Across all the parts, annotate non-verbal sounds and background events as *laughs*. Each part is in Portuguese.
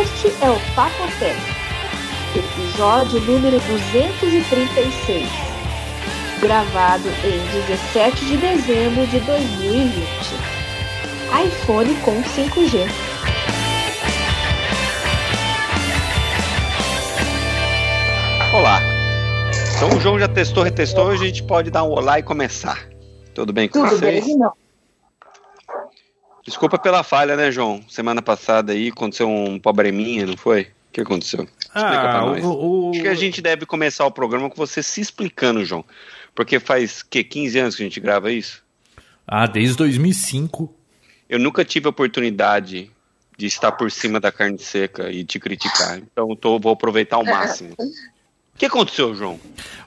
Este é o Papotec, episódio número 236, gravado em 17 de dezembro de 2020. iPhone com 5G. Olá. Então o João já testou, retestou, a gente pode dar um olá e começar. Tudo bem com Tudo vocês? bem, não? Desculpa pela falha, né, João? Semana passada aí aconteceu um probleminha, não foi? O que aconteceu? Explica pra nós. Ah, o, o- Acho que a gente deve começar o programa com você se explicando, João. Porque faz, que, 15 anos que a gente grava isso? Ah, desde 2005. Eu nunca tive a oportunidade de estar por cima da carne seca e te criticar. Então tô, vou aproveitar ao máximo. O que aconteceu, João?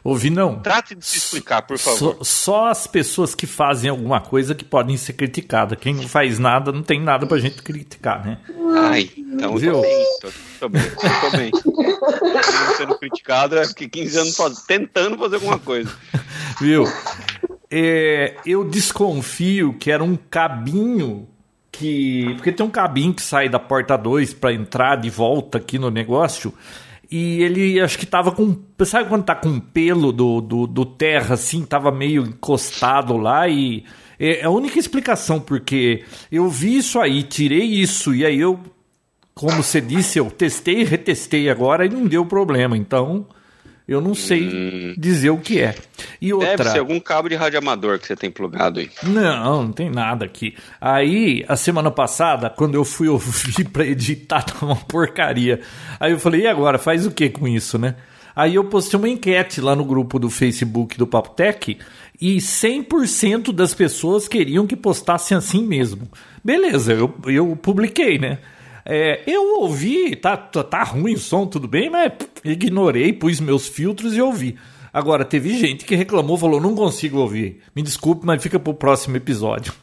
Ouvi não. Trate de se explicar, por favor. Só, só as pessoas que fazem alguma coisa que podem ser criticadas. Quem não faz nada, não tem nada pra gente criticar, né? Ai, então Viu? tô bem, tô, tô bem, tô bem. Sendo criticado, é porque 15 anos faz- tentando fazer alguma coisa. *laughs* Viu? É, eu desconfio que era um cabinho que. Porque tem um cabinho que sai da porta 2 pra entrar de volta aqui no negócio. E ele acho que tava com. Sabe quando tá com pelo do, do, do terra assim? Tava meio encostado lá e. É a única explicação, porque eu vi isso aí, tirei isso, e aí eu como você disse, eu testei e retestei agora e não deu problema. Então, eu não sei dizer o que é. E Deve outra. ser algum cabo de radioamador que você tem plugado aí. Não, não tem nada aqui. Aí, a semana passada, quando eu fui *laughs* ouvir pra editar, tava uma porcaria. Aí eu falei, e agora? Faz o que com isso, né? Aí eu postei uma enquete lá no grupo do Facebook do Papo Tech e 100% das pessoas queriam que postassem assim mesmo. Beleza, eu, eu publiquei, né? É, eu ouvi, tá, tá, tá ruim o som, tudo bem, mas ignorei, pus meus filtros e ouvi. Agora, teve gente que reclamou, falou, não consigo ouvir. Me desculpe, mas fica pro próximo episódio.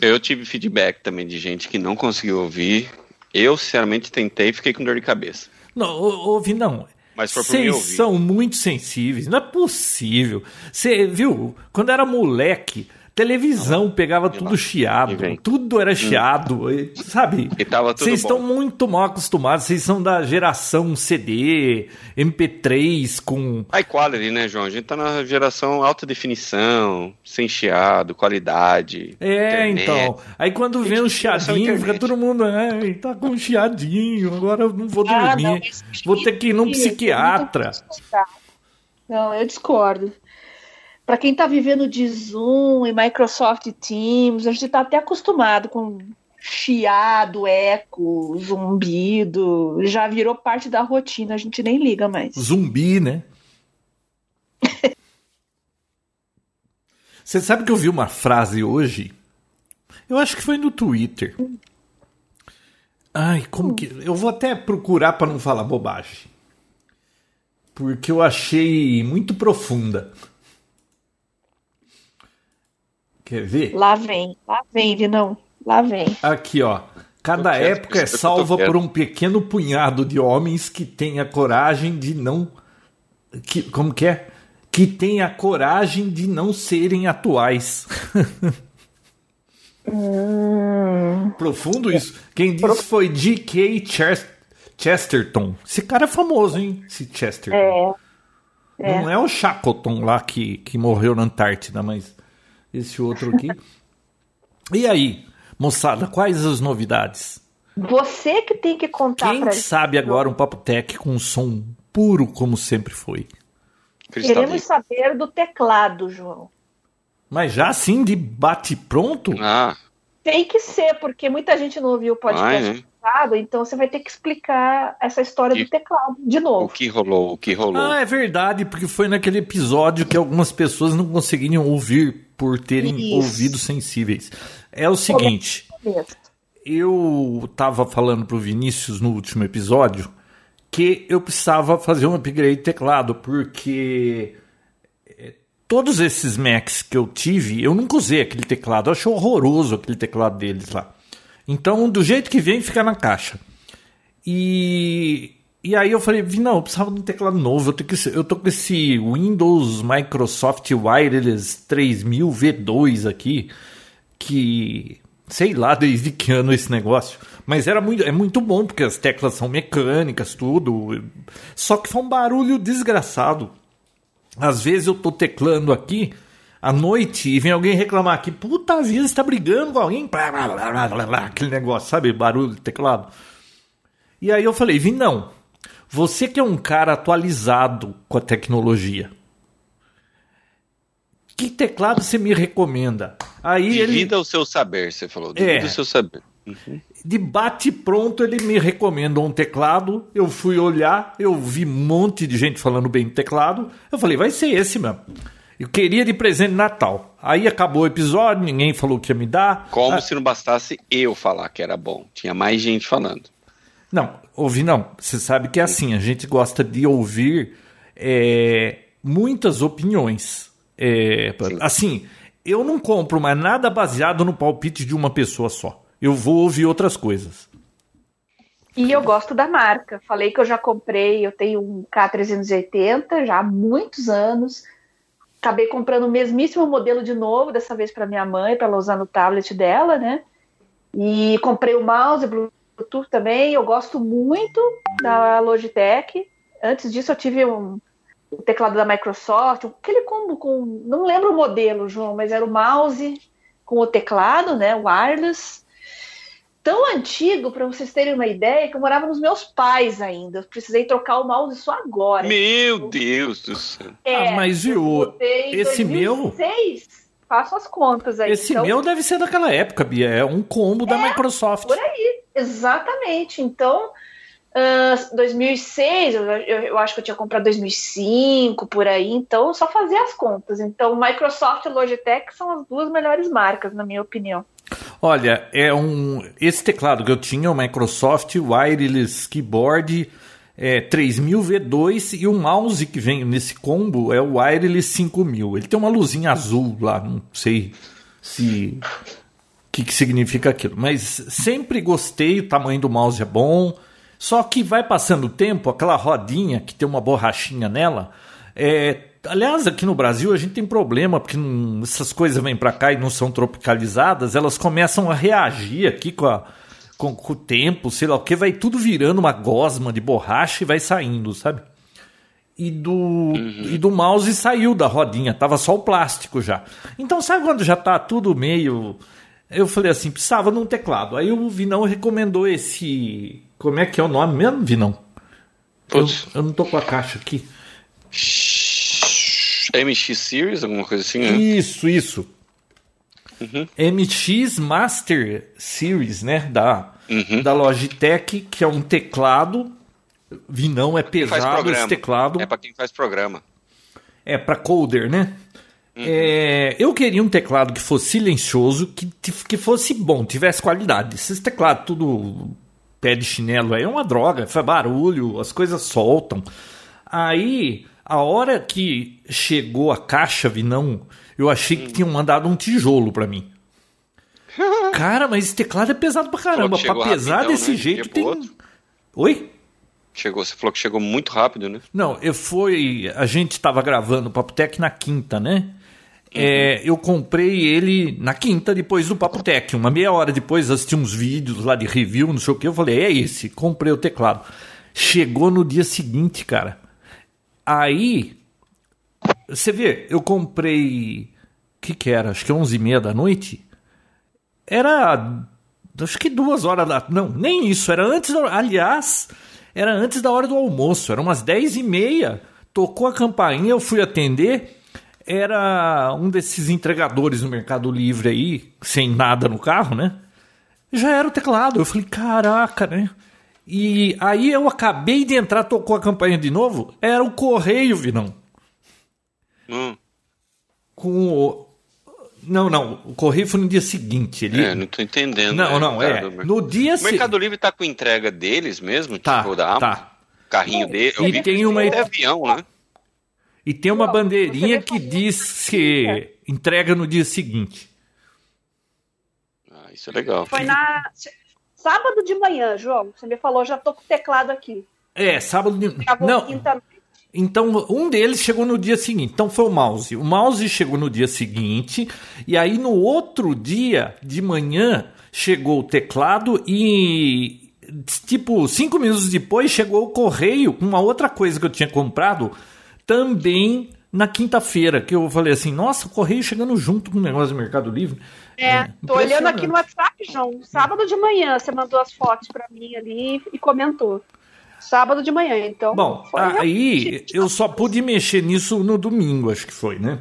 Eu tive feedback também de gente que não conseguiu ouvir. Eu, sinceramente, tentei e fiquei com dor de cabeça. Não, ou- ouvi não. Mas foi Vocês são muito sensíveis, não é possível. Você viu, quando era moleque, televisão pegava tudo e chiado, tudo era chiado, e- sabe? E tava tudo Vocês estão muito mal acostumados, vocês são da geração CD, MP3 com High quality, né, João? A gente tá na geração alta definição, sem chiado, qualidade. É, internet. então. Aí quando vem um chiadinho, fica todo mundo, ai, tá com um chiadinho, agora eu não vou dormir. Ah, não, vou ter que ir num psiquiatra. Não, eu discordo. Para quem está vivendo de Zoom e Microsoft Teams, a gente está até acostumado com chiado, eco, zumbido, já virou parte da rotina, a gente nem liga mais. Zumbi, né? *laughs* Você sabe que eu vi uma frase hoje? Eu acho que foi no Twitter. Ai, como que. Eu vou até procurar para não falar bobagem. Porque eu achei muito profunda. Quer ver? Lá vem, lá vem, Vinão, lá vem. Aqui, ó. Cada quero- época é salva por um pequeno punhado de homens que têm a coragem de não. Que, como que é? Que têm a coragem de não serem atuais. *laughs* Profundo isso. Quem disse foi D.K. Chest- Chesterton. Esse cara é famoso, hein? Esse Chesterton. É, Não é o Shackleton lá que, que morreu na Antártida, mas esse outro aqui. E aí, moçada, quais as novidades? Você que tem que contar Quem pra sabe agora um Papo Tech com um som puro como sempre foi? Queremos saber do teclado, João. Mas já assim de bate pronto? Ah, Tem que ser, porque muita gente não ouviu o podcast Vai, né? passado, então você vai ter que explicar essa história E- do teclado de o novo. que rolou, o que rolou. Ah, é verdade, porque foi naquele episódio que algumas pessoas não conseguiriam ouvir por terem Isso. ouvidos sensíveis. É o seguinte, eu tava falando pro Vinícius no último episódio que eu precisava fazer um upgrade de teclado, porque é, todos esses Macs que eu tive, eu nunca usei aquele teclado, eu achei horroroso aquele teclado deles lá. Então, do jeito que vem, fica na caixa. E, e aí eu falei, vi, não, eu precisava de um teclado novo. Eu, tenho que, eu tô com esse Windows Microsoft Wireless 3000 V2 aqui, que sei lá *laughs* desde que ano esse negócio. Mas era muito, é muito bom, porque as teclas são mecânicas, tudo. Só que foi um barulho desgraçado. Às vezes eu tô teclando aqui à noite e vem alguém reclamar que puta vida, está brigando com alguém, blá, blá, blá, blá, blá, aquele negócio, sabe? Barulho de teclado. E aí eu falei, Vim, não. Você que é um cara atualizado com a tecnologia, que teclado você me recomenda? Aí Divida ele... o seu saber, você falou. Divida é. o seu saber. Uhum. De bate pronto, ele me recomendou um teclado. Eu fui olhar, eu vi um monte de gente falando bem do teclado. Eu falei, vai ser esse mesmo. Eu queria de presente de Natal. Aí acabou o episódio, ninguém falou que ia me dar. Como ah, se não bastasse eu falar que era bom. Tinha mais gente falando. Não, ouvir não. Você sabe que é assim, a gente gosta de ouvir é, muitas opiniões. É, assim, eu não compro mais nada baseado no palpite de uma pessoa só. Eu vou ouvir outras coisas. E eu gosto da marca. Falei que eu já comprei, eu tenho um K380 já há muitos anos acabei comprando o mesmíssimo modelo de novo, dessa vez para minha mãe, para ela usar no tablet dela, né? E comprei o mouse Bluetooth também. Eu gosto muito da Logitech. Antes disso, eu tive um, um teclado da Microsoft, aquele combo com. Não lembro o modelo, João, mas era o mouse com o teclado, né? Wireless tão antigo, para vocês terem uma ideia, que eu morava nos meus pais ainda. Eu precisei trocar o mouse só agora. Meu Deus do céu. É, ah, mas viu, esse 2006, meu... Faço as contas aí. Esse então, meu deve ser daquela época, Bia. É um combo é, da Microsoft. Por aí, exatamente. Então, uh, 2006, eu, eu, acho que eu tinha comprado 2005, por aí. Então, só fazer as contas. Então, Microsoft e Logitech são as duas melhores marcas, na minha opinião. Olha, é um esse teclado que eu tinha, o Microsoft Wireless Keyboard é, 3000 V2 e o mouse que vem nesse combo é o Wireless 5000. Ele tem uma luzinha azul lá, não sei se que, que significa aquilo, mas sempre gostei, o tamanho do mouse é bom. Só que vai passando o tempo, aquela rodinha que tem uma borrachinha nela, é, Aliás, aqui no Brasil a gente tem problema, porque não, essas coisas vêm para cá e não são tropicalizadas, elas começam a reagir aqui com, a, com, com, o tempo, sei lá o que, vai tudo virando uma gosma de borracha e vai saindo, sabe? E do, uhum. e do mouse saiu da rodinha, tava só o plástico já. Então, sabe quando já tá tudo meio. Eu falei assim, precisava de um teclado. Aí o Vinão recomendou esse. Como é que é o nome mesmo, Vinão? Eu, eu não tô com a caixa aqui. MX Series, alguma coisa assim, né? Isso, isso. Uhum. MX Master Series, né? Da, uhum. da Logitech, que é um teclado. Vi não, é pesado esse teclado. É para quem faz programa. É para coder, né? Uhum. É, eu queria um teclado que fosse silencioso, que, que fosse bom, tivesse qualidade. Esses teclados tudo pé de chinelo aí é uma droga, faz barulho, as coisas soltam. Aí a hora que chegou a caixa, Vinão, eu achei que tinham mandado um tijolo para mim. *laughs* Cara, mas esse teclado é pesado pra caramba. Pra pesar rapidão, desse né? jeito tem. Outro. Oi? Chegou, você falou que chegou muito rápido, né? Não, eu fui. A gente tava gravando o Papotec na quinta, né? É, eu comprei ele na quinta, depois do Papo Tech. Uma meia hora depois, assisti uns vídeos lá de review, não sei o que. Eu falei, é esse, comprei o teclado. Chegou no dia seguinte, cara. Aí, você vê, eu comprei. O que, que era? Acho que 11 e meia da noite. Era. Acho que duas horas da. Não, nem isso. Era antes. Da, aliás, era antes da hora do almoço. Era umas 10 e meia. Tocou a campainha, eu fui atender. Era um desses entregadores no Mercado Livre aí, sem nada no carro, né? Já era o teclado. Eu falei, caraca, né? E aí eu acabei de entrar, tocou a campanha de novo. Era o correio, Vinão. Hum. Com o. Não, não. O correio foi no dia seguinte. Ele... É, não tô entendendo. Não, né, não, é. No dia O Mercado Livre tá com entrega deles mesmo? Tá, tipo, da tá. Carrinho dele. E tem uma. avião, né? E tem uma bandeirinha que diz que entrega no dia seguinte. Ah, isso é legal. Foi na sábado de manhã, João. Você me falou, já tô com o teclado aqui. É, sábado de. Não. Então, um deles chegou no dia seguinte. Então, foi o mouse. O mouse chegou no dia seguinte. E aí, no outro dia de manhã, chegou o teclado. E, tipo, cinco minutos depois, chegou o correio com uma outra coisa que eu tinha comprado. Também na quinta-feira. Que eu falei assim: nossa, o correio chegando junto com o negócio do Mercado Livre. É, é tô olhando aqui no WhatsApp, João. Sábado de manhã, você mandou as fotos para mim ali e comentou. Sábado de manhã, então. Bom, aí eu só pude mexer nisso no domingo, acho que foi, né?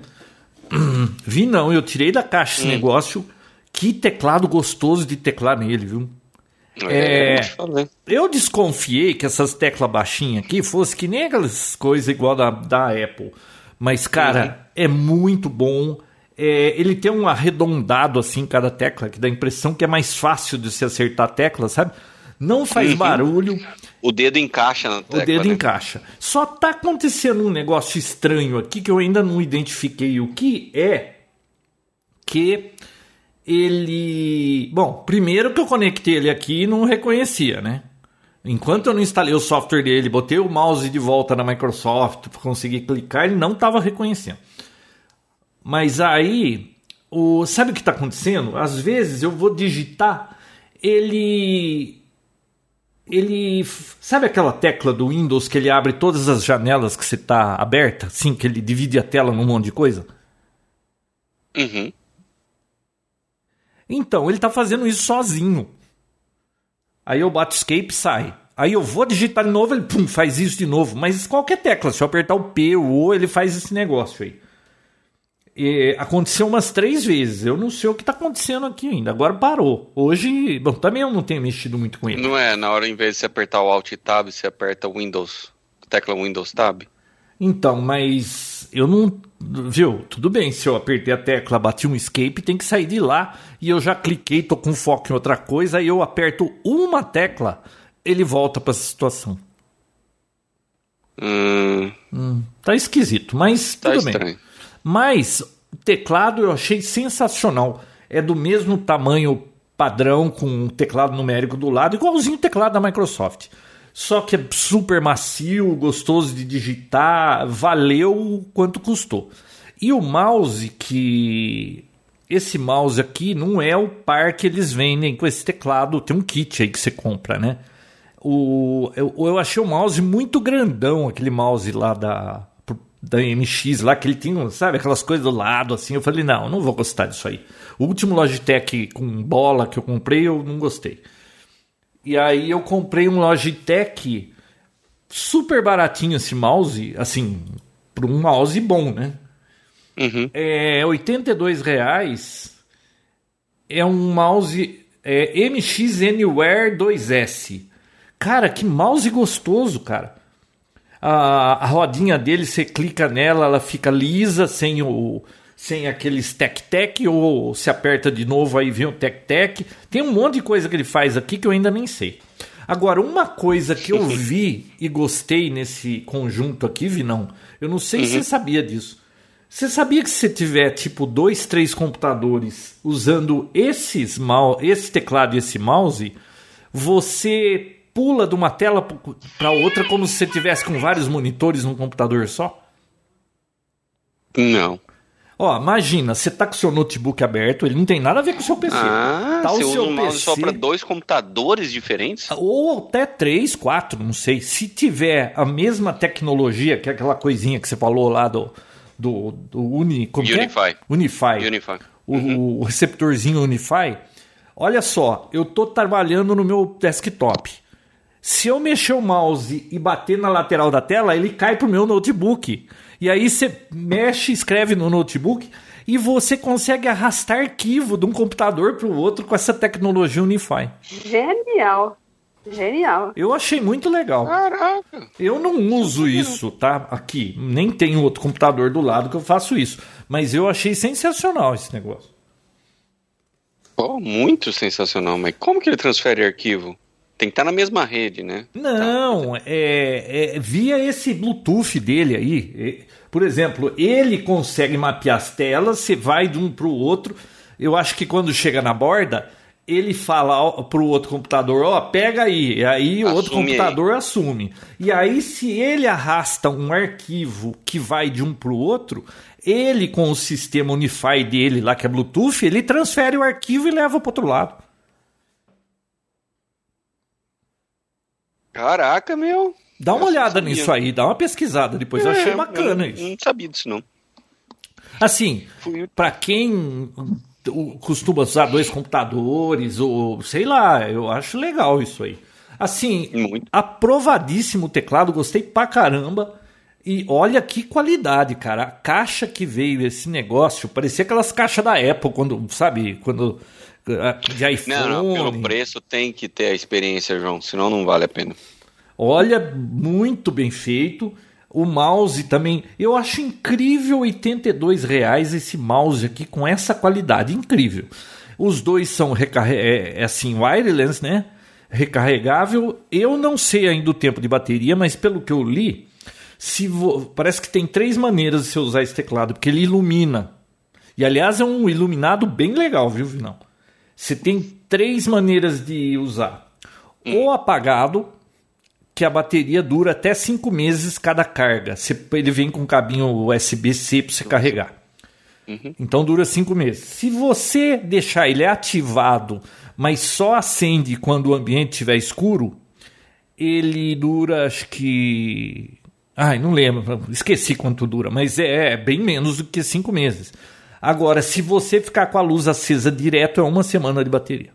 *clears throat* Vi não, eu tirei da caixa esse negócio. Que teclado gostoso de teclar nele, viu? É, é eu desconfiei que essas teclas baixinhas aqui fossem que nem aquelas coisas igual da, da Apple. Mas, cara, uhum. é muito bom. É, ele tem um arredondado assim cada tecla, que dá a impressão que é mais fácil de se acertar a tecla, sabe? Não faz uhum. barulho. O dedo encaixa na tecla. O dedo né? encaixa. Só tá acontecendo um negócio estranho aqui que eu ainda não identifiquei o que é. Que ele. Bom, primeiro que eu conectei ele aqui e não reconhecia, né? Enquanto eu não instalei o software dele, botei o mouse de volta na Microsoft para conseguir clicar, ele não estava reconhecendo. Mas aí, o, sabe o que está acontecendo? Às vezes eu vou digitar, ele ele sabe aquela tecla do Windows que ele abre todas as janelas que você está aberta, assim que ele divide a tela num monte de coisa. Uhum. Então ele está fazendo isso sozinho. Aí eu bato escape, sai. Aí eu vou digitar de novo, ele pum, faz isso de novo. Mas qualquer tecla, se eu apertar o P ou O, ele faz esse negócio aí. E aconteceu umas três vezes. Eu não sei o que está acontecendo aqui ainda. Agora parou. Hoje, bom, também eu não tenho mexido muito com ele. Não é, na hora, em vez de você apertar o Alt Tab, você aperta o Windows, tecla Windows Tab? Então, mas eu não. Viu? Tudo bem, se eu apertei a tecla, bati um escape, tem que sair de lá. E eu já cliquei, tô com foco em outra coisa, aí eu aperto uma tecla, ele volta para essa situação. Hum. Hum, tá esquisito, mas tá tudo estranho. bem. Mas o teclado eu achei sensacional. É do mesmo tamanho padrão com um teclado numérico do lado, igualzinho o teclado da Microsoft. Só que é super macio, gostoso de digitar, valeu quanto custou. E o mouse que esse mouse aqui não é o par que eles vendem com esse teclado, tem um kit aí que você compra, né? O, eu, eu achei o mouse muito grandão, aquele mouse lá da da MX lá, que ele tinha, sabe, aquelas coisas do lado, assim. Eu falei, não, não vou gostar disso aí. O último Logitech com bola que eu comprei, eu não gostei. E aí eu comprei um Logitech super baratinho esse mouse, assim, para um mouse bom, né? Uhum. É 82 reais. É um mouse é, MX Anywhere 2S. Cara, que mouse gostoso, cara a, a rodinha dele, você clica nela, ela fica lisa, sem o sem aqueles tec-tec, ou se aperta de novo, aí vem o tec-tec. Tem um monte de coisa que ele faz aqui que eu ainda nem sei. Agora, uma coisa que eu *laughs* vi e gostei nesse conjunto aqui, Vinão, eu não sei uhum. se você sabia disso. Você sabia que se você tiver tipo dois, três computadores usando esses esse teclado e esse mouse, você pula de uma tela para outra como se você tivesse com vários monitores num computador só? Não. Ó, imagina, você tá com o seu notebook aberto, ele não tem nada a ver com o seu PC. Ah, tá você o seu usa um PC, só para dois computadores diferentes? Ou até três, quatro, não sei. Se tiver a mesma tecnologia, que é aquela coisinha que você falou lá do, do, do Uni, como? Unify. É? Unify. Unify. O, uhum. o receptorzinho Unify. Olha só, eu tô trabalhando no meu desktop. Se eu mexer o mouse e bater na lateral da tela, ele cai pro meu notebook. E aí você mexe, escreve no notebook e você consegue arrastar arquivo de um computador para o outro com essa tecnologia Unify. Genial. Genial. Eu achei muito legal. Caraca. Eu não uso isso, tá? Aqui. Nem tenho outro computador do lado que eu faço isso. Mas eu achei sensacional esse negócio. Oh, muito sensacional. Mas como que ele transfere arquivo? Tem que estar tá na mesma rede, né? Não, é, é, via esse Bluetooth dele aí. Por exemplo, ele consegue mapear as telas, você vai de um para o outro. Eu acho que quando chega na borda, ele fala pro outro computador, ó, oh, pega aí, e aí o outro computador aí. assume. E aí, se ele arrasta um arquivo que vai de um pro outro, ele com o sistema Unify dele lá, que é Bluetooth, ele transfere o arquivo e leva pro outro lado. Caraca, meu. Dá uma olhada nisso aí, dá uma pesquisada depois. É, eu achei bacana eu isso. Não sabia disso, não. Assim, para quem costuma usar dois computadores, ou sei lá, eu acho legal isso aí. Assim, Muito. aprovadíssimo o teclado, gostei pra caramba. E olha que qualidade, cara. A caixa que veio esse negócio, parecia aquelas caixas da Apple, quando, sabe, quando. De iPhone. Não, não, pelo preço tem que ter a experiência, João, senão não vale a pena. Olha, muito bem feito. O mouse também, eu acho incrível 82 reais esse mouse aqui com essa qualidade, incrível. Os dois são é, é assim wireless, né? Recarregável. Eu não sei ainda o tempo de bateria, mas pelo que eu li, se vo... parece que tem três maneiras de você usar esse teclado, porque ele ilumina. E aliás é um iluminado bem legal, viu, Vinão? Você tem três maneiras de usar: ou apagado, que a bateria dura até 5 meses cada carga. Ele vem com um cabinho USB-C para você carregar. Uhum. Então dura 5 meses. Se você deixar ele ativado, mas só acende quando o ambiente estiver escuro, ele dura acho que. Ai, não lembro, esqueci quanto dura, mas é, é bem menos do que 5 meses. Agora, se você ficar com a luz acesa direto, é uma semana de bateria.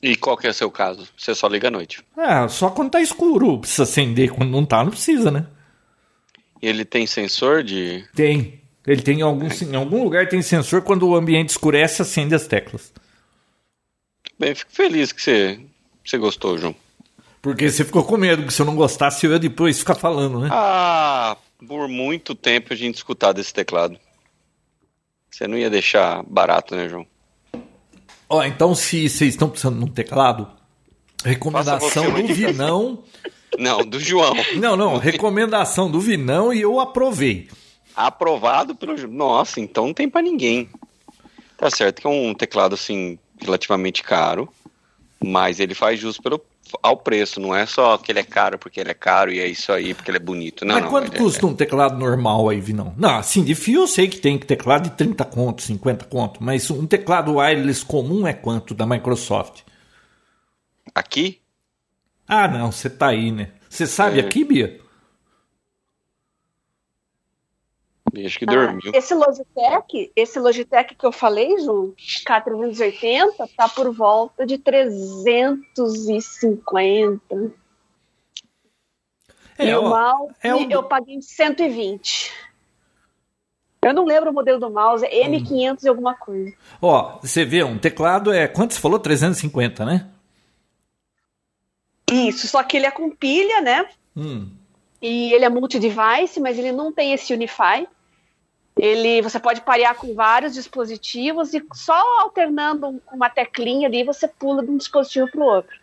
E qual que é o seu caso? Você só liga à noite? É, só quando tá escuro. Precisa acender. Quando não tá, não precisa, né? Ele tem sensor de. Tem. Ele tem em algum, em algum lugar tem sensor quando o ambiente escurece, acende as teclas. Bem, fico feliz que você, você gostou, João. Porque você ficou com medo que se eu não gostasse, eu ia depois ficar falando, né? Ah, por muito tempo a gente escutar desse teclado. Você não ia deixar barato, né, João? Ó, então se vocês estão precisando de um teclado, recomendação do Vinão. *laughs* Não, do João. Não, não, *laughs* recomendação do Vinão e eu aprovei. Aprovado pelo. Nossa, então não tem para ninguém. Tá certo que é um teclado assim relativamente caro, mas ele faz jus pelo ao preço, não é só que ele é caro porque ele é caro e é isso aí porque ele é bonito. Não, Mas não, quanto custa é... um teclado normal aí, Vinão? Não, assim, de fio eu sei que tem teclado de 30 conto, 50 conto, mas um teclado wireless comum é quanto da Microsoft? Aqui? Ah, não, você tá aí, né? Você sabe é... aqui, Bia? Acho que dormiu. Ah, esse Logitech, esse Logitech que eu falei, Ju, K380, tá por volta de 350. É, e o mouse é um... eu paguei 120. Eu não lembro o modelo do mouse, é M500 e alguma coisa. Ó, você vê, um teclado é. Quanto você falou? 350, né? Isso, só que ele é com pilha, né? Hum. E ele é multi-device, mas ele não tem esse Unify. Ele, você pode parear com vários dispositivos e só alternando uma teclinha ali você pula de um dispositivo para o outro.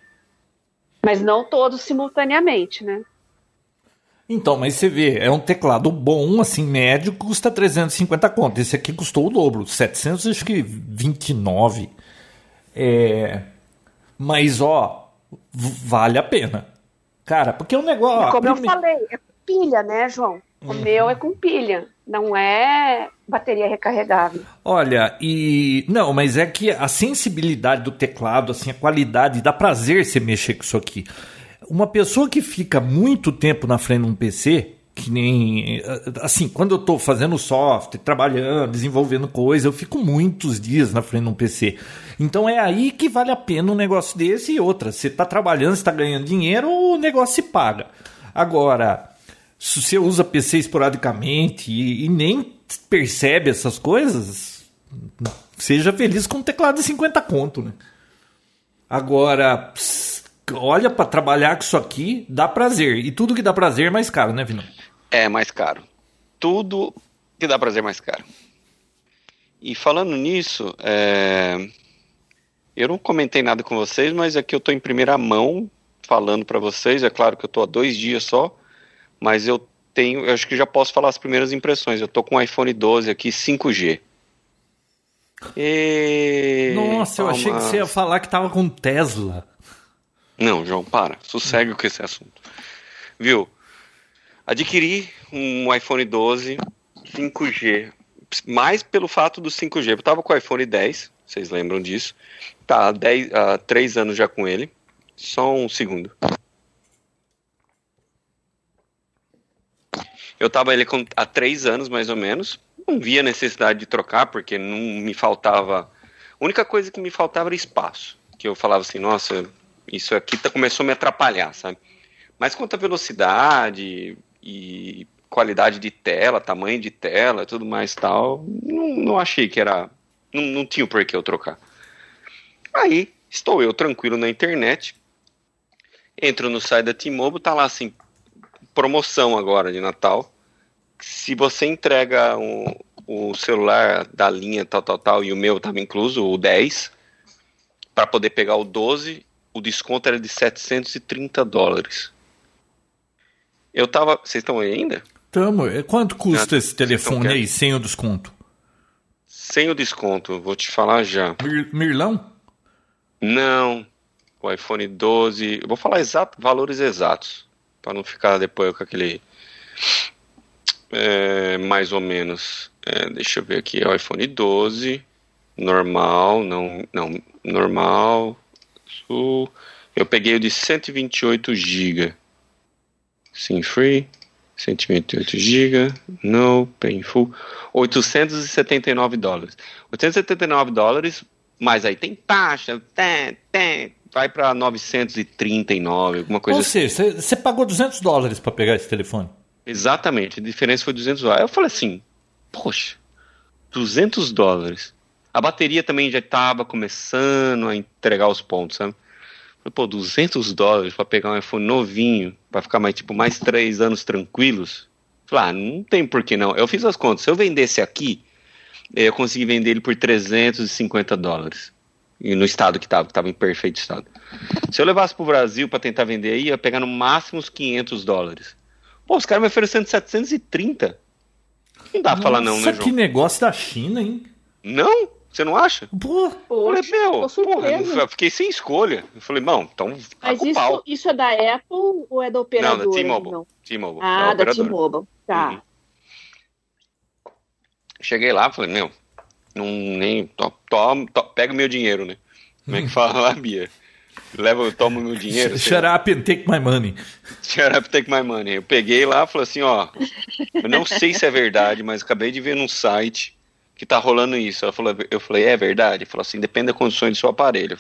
Mas não todos simultaneamente, né? Então, mas você vê, é um teclado bom, assim, médio, custa 350 conto. Esse aqui custou o dobro, 729. É... Mas, ó, vale a pena. Cara, porque é negócio... Como eu falei, é pilha, né, João? O uhum. meu é com pilha não é bateria recarregável. Olha, e não, mas é que a sensibilidade do teclado, assim, a qualidade, dá prazer você mexer com isso aqui. Uma pessoa que fica muito tempo na frente de um PC, que nem assim, quando eu estou fazendo software, trabalhando, desenvolvendo coisa, eu fico muitos dias na frente de um PC. Então é aí que vale a pena um negócio desse e outra. Você está trabalhando, está ganhando dinheiro, o negócio se paga. Agora, se você usa PC esporadicamente e, e nem percebe essas coisas, seja feliz com um teclado de 50 conto, né? Agora, olha para trabalhar com isso aqui, dá prazer. E tudo que dá prazer é mais caro, né, Vino? É mais caro. Tudo que dá prazer é mais caro. E falando nisso, é... eu não comentei nada com vocês, mas aqui eu estou em primeira mão falando para vocês. É claro que eu estou há dois dias só, mas eu tenho, eu acho que já posso falar as primeiras impressões. Eu tô com um iPhone 12 aqui 5G. E... Nossa, eu achei que você ia falar que tava com Tesla. Não, João, para. Sossegue com esse assunto. Viu? Adquiri um iPhone 12 5G. Mais pelo fato do 5G. Eu tava com o iPhone 10, vocês lembram disso. Tá, há, há 3 anos já com ele. Só um segundo. Eu tava ele com, há 3 anos, mais ou menos. Não via necessidade de trocar, porque não me faltava. A única coisa que me faltava era espaço. Que eu falava assim, nossa, isso aqui tá, começou a me atrapalhar, sabe? Mas quanto à velocidade e qualidade de tela, tamanho de tela, tudo mais tal, não, não achei que era. Não, não tinha por que eu trocar. Aí, estou eu tranquilo na internet, entro no site da T-Mobile, tá lá assim, promoção agora de Natal. Se você entrega um, o celular da linha tal, tal, tal, e o meu estava incluso, o 10, para poder pegar o 12, o desconto era de 730 dólares. Eu tava. Vocês estão aí ainda? Tamo. É, quanto custa ah, esse telefone aí sem o desconto? Sem o desconto, vou te falar já. Mir Mirlão? Não. O iPhone 12. Eu vou falar exato, valores exatos. Para não ficar depois com aquele. É, mais ou menos. É, deixa eu ver aqui. É o iPhone 12. Normal. Não. Não. Normal. Eu peguei o de 128 GB. Sim, free. 128 GB, no, painful, 879 dólares. 879 dólares, mas aí tem taxa, tem, tem, vai para 939, alguma coisa Ou assim. seja, você pagou 200 dólares para pegar esse telefone? Exatamente, a diferença foi 200 dólares. Eu falei assim, poxa, 200 dólares. A bateria também já estava começando a entregar os pontos, sabe? Pô, 200 dólares para pegar um iPhone novinho, para ficar mais, tipo, mais três anos tranquilos. Falei, ah, não tem por que não. Eu fiz as contas. Se eu vendesse aqui, eu consegui vender ele por 350 dólares. E no estado que estava, que estava em perfeito estado. Se eu levasse para o Brasil para tentar vender aí, ia pegar no máximo uns 500 dólares. Pô, os caras me oferecendo 730. Não dá pra falar não, né, João? que negócio da China, hein? Não? Você não acha? Pô, falei, meu, porra, eu fiquei sem escolha. Eu falei, bom, então tá Mas isso, isso é da Apple ou é da operadora? Não, da T-Mobile. T-Mobile. Ah, da, da T-Mobile. Tá. Uhum. Cheguei lá, falei, meu, não nem. To, to, to, pega o meu dinheiro, né? Como é que fala lá, Bia? Leva, eu tomo meu dinheiro. *laughs* Shut up and take my money. Shut up and take my money. Eu peguei lá e falei assim, ó. Eu não sei se é verdade, mas acabei de ver num site que tá rolando isso. Ela falou, eu falei, é verdade? Ele falou assim, depende das condições do seu aparelho.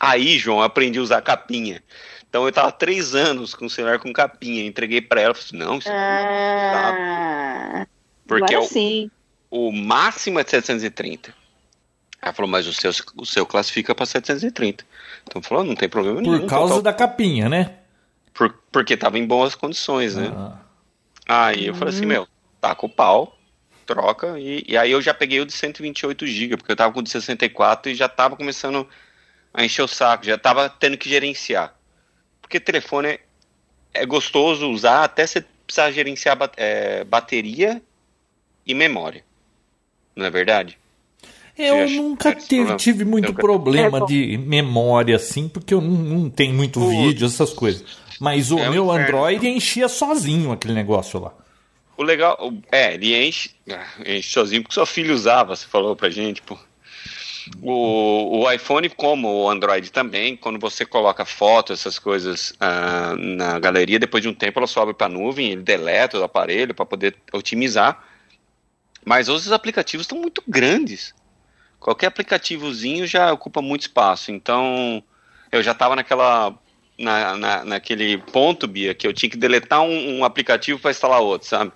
Aí, João, eu aprendi a usar capinha. Então eu tava três anos com o celular com capinha. Entreguei para ela, falei assim, não, isso ah, tá. Porque é o, sim. O máximo é 730. Ela falou, mas o seu, o seu classifica para 730. Então falou, não tem problema Por nenhum. Por causa da capinha, né? Por, porque tava em boas condições, né? Ah. Aí eu falei assim, meu, tá com o pau, troca. E, e aí eu já peguei o de 128 GB, porque eu tava com o de 64 e já tava começando a encher o saco, já tava tendo que gerenciar. Porque telefone é, é gostoso usar até você precisar gerenciar é, bateria e memória. Não é verdade? Eu nunca tive, tive muito nunca... problema é de memória assim, porque eu não, não tenho muito o... vídeo, essas coisas. Mas o é meu Android enchia sozinho aquele negócio lá. O legal, é, ele enche, ah, enche sozinho, porque seu filho usava, você falou pra gente, pô. O, o iPhone, como o Android também, quando você coloca foto, essas coisas uh, na galeria, depois de um tempo ela sobe para a nuvem, ele deleta o aparelho para poder otimizar. Mas os aplicativos estão muito grandes. Qualquer aplicativozinho já ocupa muito espaço. Então, eu já estava naquela na, na, naquele ponto, Bia, que eu tinha que deletar um, um aplicativo para instalar outro, sabe?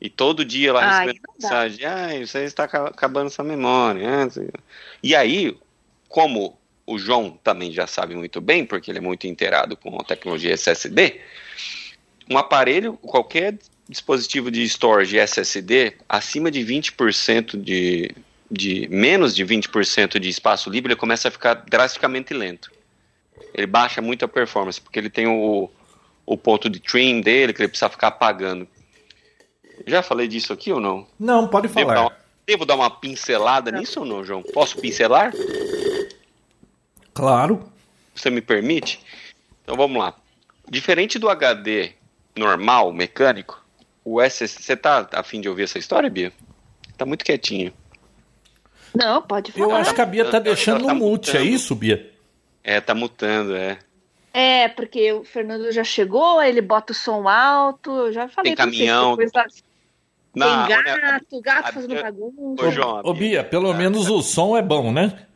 E todo dia lá recebendo mensagem, ah, você está acabando sua memória. Né? E aí, como o João também já sabe muito bem, porque ele é muito inteirado com a tecnologia SSD, um aparelho, qualquer dispositivo de storage SSD, acima de 20% de, de menos de 20% de espaço livre, ele começa a ficar drasticamente lento. Ele baixa muito a performance, porque ele tem o, o ponto de trim dele, que ele precisa ficar apagando. Já falei disso aqui ou não? Não, pode falar. devo dar uma pincelada nisso ou não, João? Posso pincelar? Claro. Você me permite? Então vamos lá. Diferente do HD normal, mecânico, o SSD. Você tá afim de ouvir essa história, Bia? Tá muito quietinho. Não, pode falar. Eu acho que a Bia tá deixando tá no mute, é isso, Bia? É, tá mutando, é. É, porque o Fernando já chegou, ele bota o som alto, eu já falei Tem caminhão. Vocês, Não, Tem gato, né, gato fazendo bagunça. Ô, João, Ô, Bia, pelo menos o som é bom, né?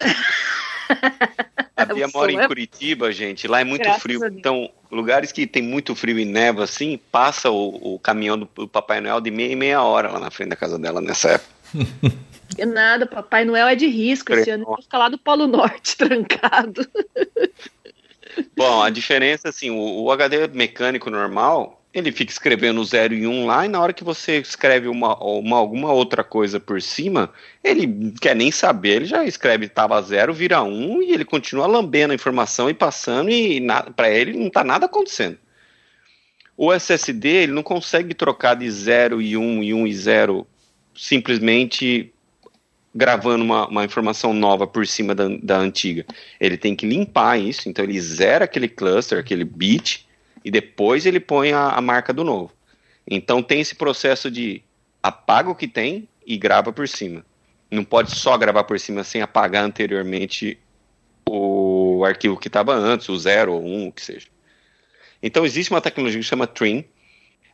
*laughs* A Bia mora em é... Curitiba, gente. Lá é muito Graças frio. Então, lugares que tem muito frio e neva assim, passa o, o caminhão do, do, Papai Noel de meia e meia hora lá na frente da casa dela nessa época. É nada, Papai Noel é de risco. Esse ano vai ficar lá do Polo Norte *laughs* trancado. Bom, a diferença, assim, o, o, HD mecânico normal, ele fica escrevendo 0 e 1 um lá, e na hora que você escreve uma, uma, alguma outra coisa por cima, ele quer nem saber, ele já escreve tava 0, vira 1, um, e ele continua lambendo a informação e passando, e para ele não tá nada acontecendo. O SSD, ele não consegue trocar de 0 e 1 um, e 1 um e 0 simplesmente gravando uma, uma informação nova por cima da, da antiga. Ele tem que limpar isso, então ele zera aquele cluster, aquele bit, e depois ele põe a, a marca do novo. Então tem esse processo de apaga o que tem e grava por cima. Não pode só gravar por cima sem apagar anteriormente o arquivo que estava antes, o zero ou um, o que seja. Então existe uma tecnologia que chama Trim,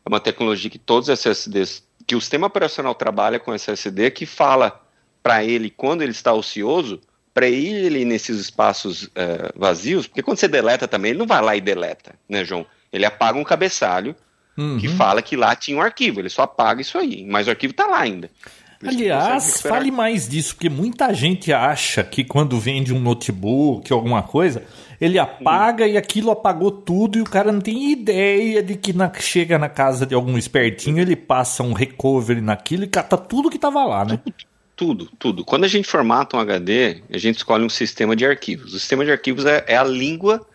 é uma tecnologia que todos os SSDs, que o sistema operacional trabalha com SSD, que fala para ele quando ele está ocioso, para ele nesses espaços uh, vazios, porque quando você deleta também, ele não vai lá e deleta, né, João? Ele apaga um cabeçalho uhum. que fala que lá tinha um arquivo, ele só apaga isso aí, mas o arquivo está lá ainda. Aliás, fale mais disso, porque muita gente acha que quando vende um notebook ou alguma coisa, ele apaga hum. e aquilo apagou tudo e o cara não tem ideia de que na, chega na casa de algum espertinho, ele passa um recovery naquilo e cata tudo que estava lá, né? Tudo, tudo. Quando a gente formata um HD, a gente escolhe um sistema de arquivos. O sistema de arquivos é, é a língua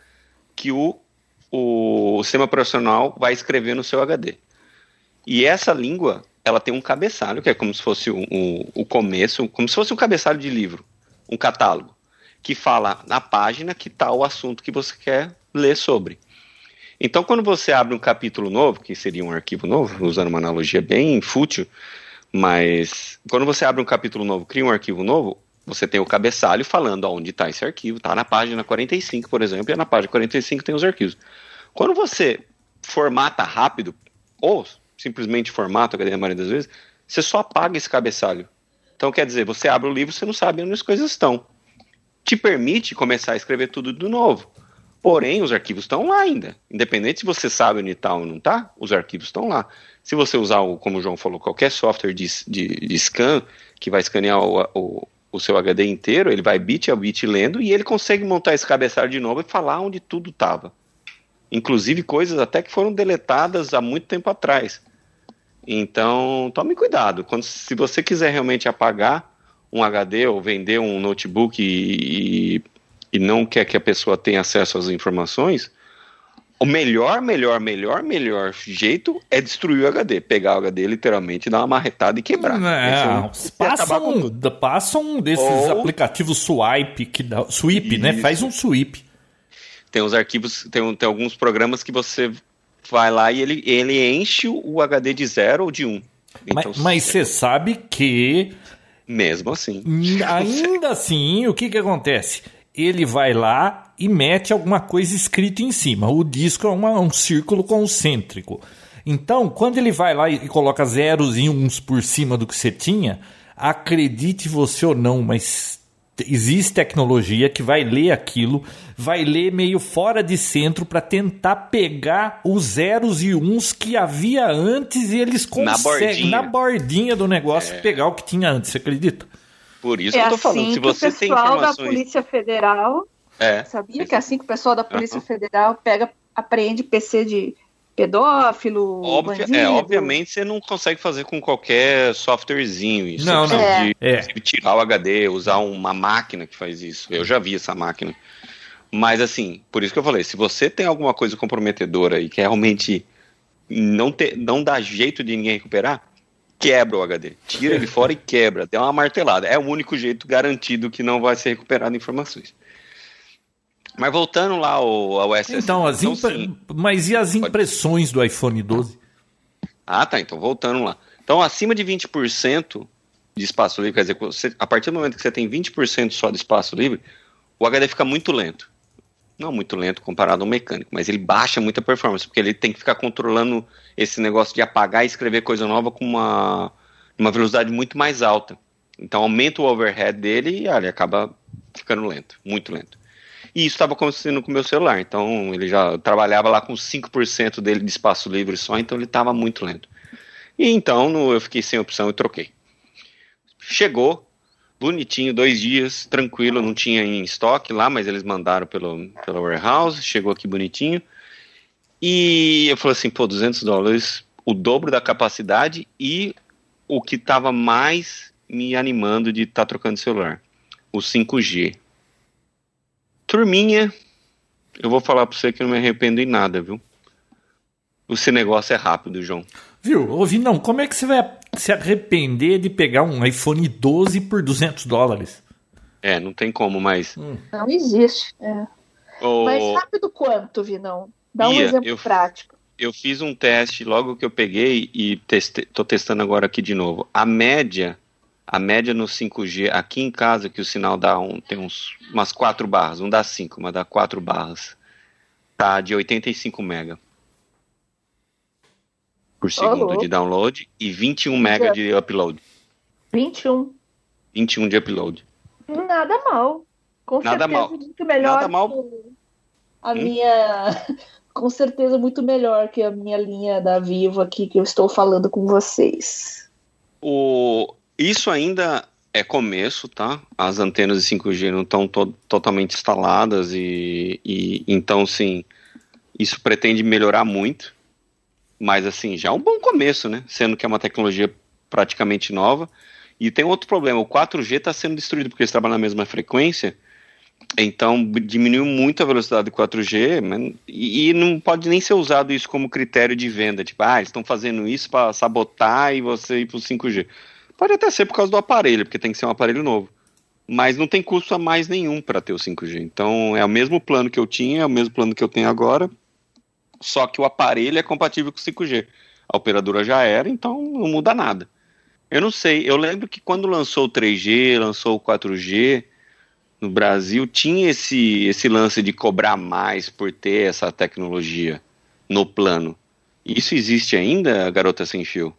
que o, o, sistema operacional vai escrever no seu HD. E essa língua, ela tem um cabeçalho, que é como se fosse o, o, o começo, como se fosse um cabeçalho de livro, um catálogo, que fala na página que está o assunto que você quer ler sobre. Então, quando você abre um capítulo novo, que seria um arquivo novo, usando uma analogia bem fútil, mas quando você abre um capítulo novo, cria um arquivo novo, você tem o cabeçalho falando onde está esse arquivo. Está na página 45, por exemplo, e na página 45 tem os arquivos. Quando você formata rápido, ou simplesmente formata, a maioria das vezes, você só apaga esse cabeçalho. Então, quer dizer, você abre o livro, você não sabe onde as coisas estão. Te permite começar a escrever tudo de novo. Porém, os arquivos estão lá ainda. Independente se você sabe onde está ou não está, os arquivos estão lá. Se você usar, o, como o João falou, qualquer software de, de, de scan que vai escanear o, o, o, seu HD inteiro, ele vai bit a bit lendo e ele consegue montar esse cabeçalho de novo e falar onde tudo estava. Inclusive coisas até que foram deletadas há muito tempo atrás. Então, tome cuidado. Quando, se você quiser realmente apagar um HD ou vender um notebook e, e e não quer que a pessoa tenha acesso às informações, o melhor, melhor, melhor, melhor jeito é destruir o HD. Pegar o HD literalmente, dar uma marretada e quebrar. É, passa, um, passa um desses Ou... aplicativos swipe, que dá, sweep, Isso. né? Faz um sweep. Tem os arquivos, tem, tem alguns programas que você vai lá e ele, ele enche o HD de zero ou de um. Então, mas você sabe que. Mesmo assim. Ainda assim, o que, que acontece? ele vai lá e mete alguma coisa escrita em cima. O disco é uma, um círculo concêntrico. Então, quando ele vai lá e coloca zeros e uns por cima do que você tinha, acredite você ou não, mas existe tecnologia que vai ler aquilo, vai ler meio fora de centro para tentar pegar os zeros e uns que havia antes e eles conseguem na bordinha, na bordinha do negócio é. pegar o que tinha antes, você acredita? Por isso é que eu tô assim falando. Se você o pessoal da Polícia Federal. É, sabia que é assim que o pessoal da Polícia uhum. Federal pega, apreende PC de pedófilo, Óbvio, bandido. É, obviamente você não consegue fazer com qualquer softwarezinho isso. Não, não. De, é. tirar o HD, usar uma máquina que faz isso. Eu já vi essa máquina. Mas assim, por isso que eu falei, se você tem alguma coisa comprometedora e que realmente não, te, não dá jeito de ninguém recuperar, quebra o HD. Tira ele fora e quebra. Dá uma martelada. É o único jeito garantido que não vai ser recuperado informações. Mas voltando lá ao, ao SSD. Então, as então, sim, mas e as impressões do iPhone 12? Ah, tá. Então, voltando lá. Então, acima de 20% de espaço livre, quer dizer, você, a partir do momento que você tem 20% só de espaço livre, o HD fica muito lento. Não muito lento comparado ao mecânico, mas ele baixa muita performance, porque ele tem que ficar controlando esse negócio de apagar e escrever coisa nova com uma, uma velocidade muito mais alta. Então aumenta o overhead dele e olha, acaba ficando lento, muito lento. E isso estava acontecendo com o meu celular. Então ele já trabalhava lá com 5% dele de espaço livre só, então ele estava muito lento. E então no, eu fiquei sem opção e troquei. Chegou, bonitinho, dois dias, tranquilo, não tinha em estoque lá, mas eles mandaram pelo, pelo warehouse, chegou aqui bonitinho. E eu falei assim, pô, 200 dólares, o dobro da capacidade e o que estava mais me animando de estar tá trocando celular, o 5G. Turminha, eu vou falar para você que eu não me arrependo em nada, viu? Esse negócio é rápido, João. Viu? Ouvi, não, como é que você vai se arrepender de pegar um iPhone 12 por 200 dólares? É, não tem como mais. Hum. Não existe. É. Oh, Mas rápido quanto, Vinão? Dá um exemplo eu, prático. Eu fiz um teste logo que eu peguei e teste, tô testando agora aqui de novo. A média a média no 5G aqui em casa, que o sinal dá um, tem uns, umas 4 barras, não dá 5, mas dá 4 barras, tá de 85 mega por segundo oh, de download e 21 mega de upload. 21? 21 de upload. Nada mal. Com Nada certeza mal. muito melhor Nada mal. a hum? minha... *laughs* Com certeza muito melhor que a minha linha da Vivo aqui que eu estou falando com vocês. O isso ainda é começo, tá? As antenas de 5G não estão to totalmente instaladas e, e, então, sim, isso pretende melhorar muito. Mas, assim, já é um bom começo, né? Sendo que é uma tecnologia praticamente nova. E tem outro problema, o 4G está sendo destruído porque eles trabalham na mesma frequência, então diminuiu muito a velocidade do 4G e, e, não pode nem ser usado isso como critério de venda, tipo, ah, eles estão fazendo isso para sabotar e você ir para o 5G. Pode até ser por causa do aparelho, porque tem que ser um aparelho novo. Mas não tem custo a mais nenhum para ter o 5G. Então é o mesmo plano que eu tinha, é o mesmo plano que eu tenho agora, só que o aparelho é compatível com o 5G. A operadora já era, então não muda nada. Eu não sei, eu lembro que quando lançou o 3G, lançou o 4G no Brasil, tinha esse, esse lance de cobrar mais por ter essa tecnologia no plano. Isso existe ainda, garota sem fio?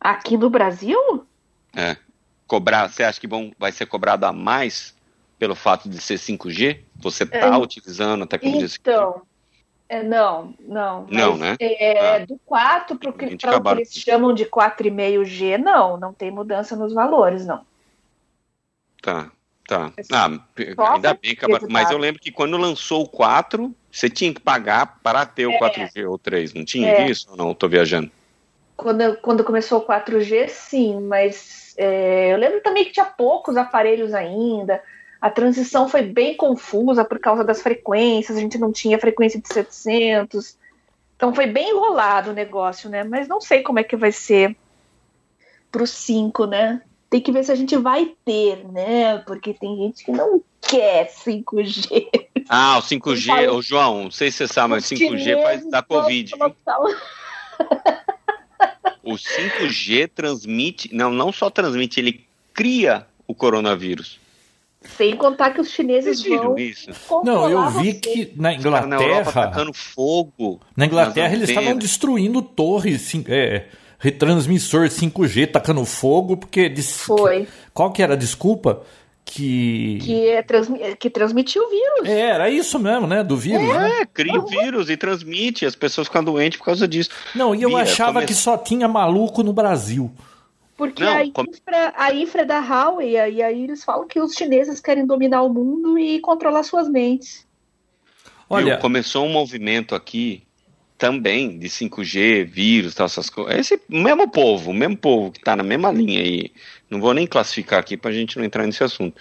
Aqui no Brasil? É. Cobrar, você acha que bom, vai ser cobrado a mais pelo fato de ser 5G? Você está é, utilizando a tecnologia então, 5G? É, não, não. Não, né? É, ah, do 4 para o que, eles chamam de 4,5G, não, não tem mudança nos valores, não. Tá, tá. É ah, ainda bem, mas eu lembro que quando lançou o 4, você tinha que pagar para ter o 4G é. ou 3, não tinha é. isso ou não? Estou viajando. Quando, quando começou o 4G, sim, mas é, eu lembro também que tinha poucos aparelhos ainda. A transição foi bem confusa por causa das frequências, a gente não tinha frequência de 700. Então foi bem enrolado o negócio, né? Mas não sei como é que vai ser pro 5, né? Tem que ver se a gente vai ter, né? Porque tem gente que não quer 5G. Ah, o 5G, o João, não sei se você sabe, mas 5G faz da Covid. *laughs* o 5G transmite, não, não só transmite, ele cria o coronavírus. Sem contar que os chineses vão isso? Não, eu vi você. que na Inglaterra, na Europa atacando fogo. Na Inglaterra eles estavam destruindo torres, é, retransmissor 5G, tacando fogo, porque foi. qual que era a desculpa? Que. Que, é transmi... que transmitiu o vírus. É, era isso mesmo, né? Do vírus. É, né? cria o vírus e transmite. As pessoas ficam doentes por causa disso. Não, e eu Vira, achava come... que só tinha maluco no Brasil. Porque Não, a, infra, a infra é da Huawei, e aí eles falam que os chineses querem dominar o mundo e controlar suas mentes. Olha, Viu? começou um movimento aqui também de 5G, vírus, tal, essas coisas. Esse mesmo povo, o mesmo povo que está na mesma linha aí não vou nem classificar aqui para a gente não entrar nesse assunto.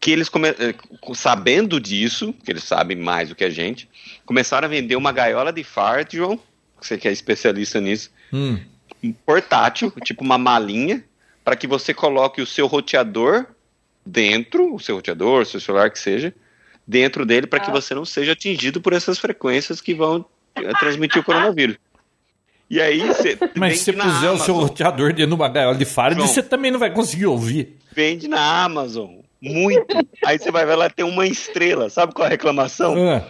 Que eles, come... Eh, sabendo disso, que eles sabem mais do que a gente, começaram a vender uma gaiola de fart, João, você que é especialista nisso. Hum. Um portátil, tipo uma malinha, para que você coloque o seu roteador dentro, o seu roteador, o seu celular que seja, dentro dele para que ah. você não seja atingido por essas frequências que vão eh, transmitir o coronavírus. E aí você. *laughs* Mas se você puser Amazon. o seu roteador dentro de uma gaiola de Faraday, você também não vai conseguir ouvir. Vende na Amazon. Muito. aí você vai ver lá tem uma estrela. Sabe qual é a reclamação? Ah.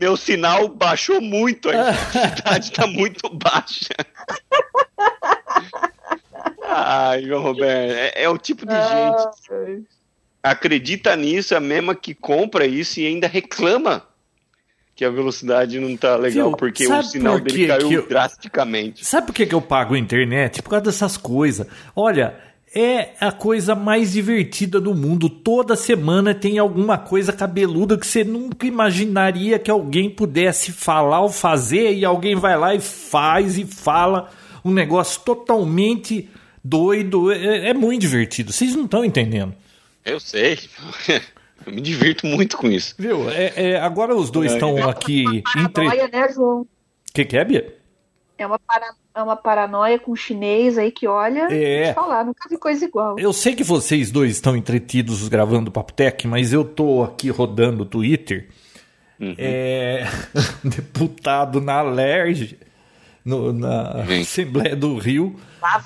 Meu sinal baixou muito, a intensidade está muito baixa. Ai, João Roberto, é, é, o tipo de gente acredita nisso, é a mesma que compra isso e ainda reclama que a velocidade não tá legal, Viu, porque o sinal dele caiu eu... drasticamente. Sabe por que, que eu pago a internet? Por causa dessas coisas. Olha, é a coisa mais divertida do mundo. Toda semana tem alguma coisa cabeluda que você nunca imaginaria que alguém pudesse falar ou fazer, e alguém vai lá e faz e fala um negócio totalmente doido. É, é muito divertido. Vocês não estão entendendo. Eu sei. Eu me divirto muito com isso. Viu? É, é agora os dois estão é, aqui. É uma paranoia, entre... né, João? O que, que é, Bia? É uma, para... é uma paranoia com chinês aí que olha. É. falar, nunca vi coisa igual. Eu sei que vocês dois estão entretidos gravando o Papo Tech, mas eu tô aqui rodando o Twitter. Uhum. É... *laughs* deputado na LERJ no, na. Assembleia do Rio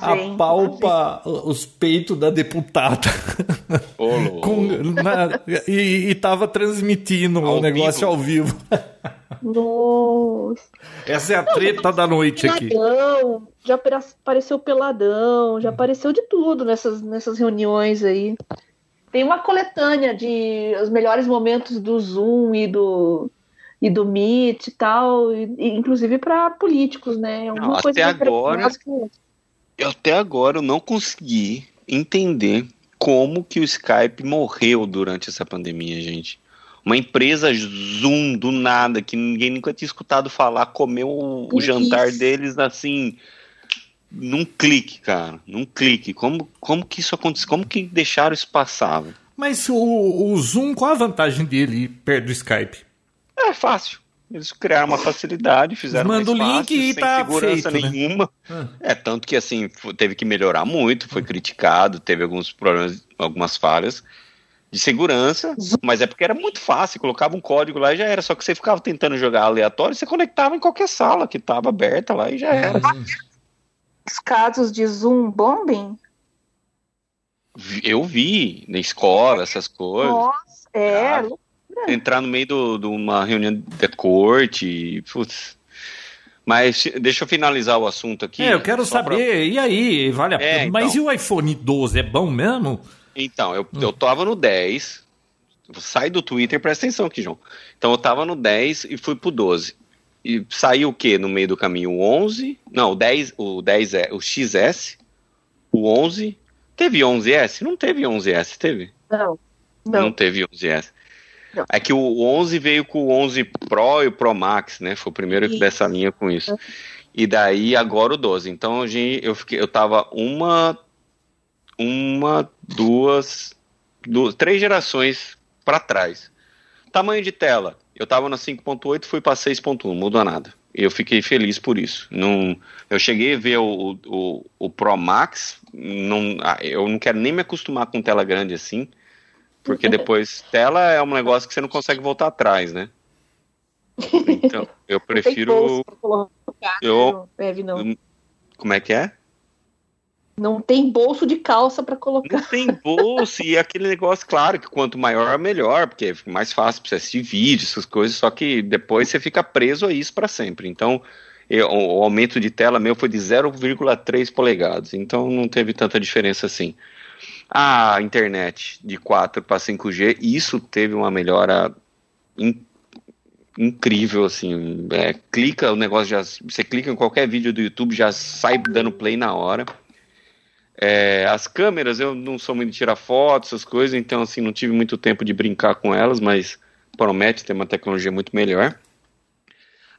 vem, apalpa os peitos da deputada. *laughs* Com, na, e, estava transmitindo o um negócio vivo. ao vivo. Nossa. Essa é a treta da noite aqui. Já apareceu peladão, já apareceu de tudo nessas, nessas reuniões aí. Tem uma coletânea de os melhores momentos do Zoom e do e do MIT e tal, e, inclusive para políticos, né? É não, até agora, eu até agora eu não consegui entender como que o Skype morreu durante essa pandemia, gente. Uma empresa Zoom do nada, que ninguém nunca tinha escutado falar, comeu o, o jantar deles assim, num clique, cara, num clique. Como, como que isso aconteceu? Como que deixaram isso passar? Mas o, o Zoom, qual a vantagem dele perto do Skype? É fácil. Eles criaram uma facilidade, fizeram Manda o link fácil, e sem tá segurança feito, né? nenhuma. Né? É, tanto que assim, teve que melhorar muito, foi criticado, teve alguns problemas, algumas falhas de segurança, mas é porque era muito fácil, colocava um código lá e já era, só que você ficava tentando jogar aleatório, você conectava em qualquer sala que estava aberta lá e já era. Os casos de Zoom bombing? Eu vi na escola, essas coisas. Nossa, é, entrar no meio de uma reunião da corte. Putz. Mas deixa eu finalizar o assunto aqui. É, eu quero saber, pra... e aí, vale a pena. É, então. Mas e o iPhone 12 é bom mesmo? Então, eu, hum. eu tava no 10. Sai do Twitter, presta atenção aqui, João. Então eu tava no 10 e fui pro 12. E saiu o que no meio do caminho? O 11? Não, o 10, o 10 é o XS, o 11. Teve 11S? Não teve 11S, teve? Não. Não, não teve 11S. É que o 11 veio com o 11 Pro e o Pro Max, né? Foi o primeiro isso. dessa linha com isso. E daí agora o 12. Então eu fiquei, eu tava uma, uma, duas, duas três gerações para trás. Tamanho de tela. Eu tava na 5.8, fui para 6.1, mudou nada. Eu fiquei feliz por isso. Não, eu cheguei a ver o, o, o Pro Max, não, ah, eu não quero nem me acostumar com tela grande assim. Porque depois tela é um negócio que você não consegue voltar atrás, né? Então, eu prefiro. Colocar, eu, Deve, não. Como é que é? Não tem bolso de calça para colocar. Não tem bolso, e aquele negócio, claro, que quanto maior, melhor, porque é mais fácil para você assistir vídeo, essas coisas, só que depois você fica preso a isso para sempre. Então, eu, o aumento de tela meu foi de 0,3 polegadas, então não teve tanta diferença assim a internet de 4 para 5G, isso teve uma melhora in, incrível, assim, é, clica, o negócio já, você clica em qualquer vídeo do YouTube, já sai dando play na hora. É, as câmeras, eu não sou muito de tirar fotos, essas coisas, então assim, não tive muito tempo de brincar com elas, mas promete ter uma tecnologia muito melhor.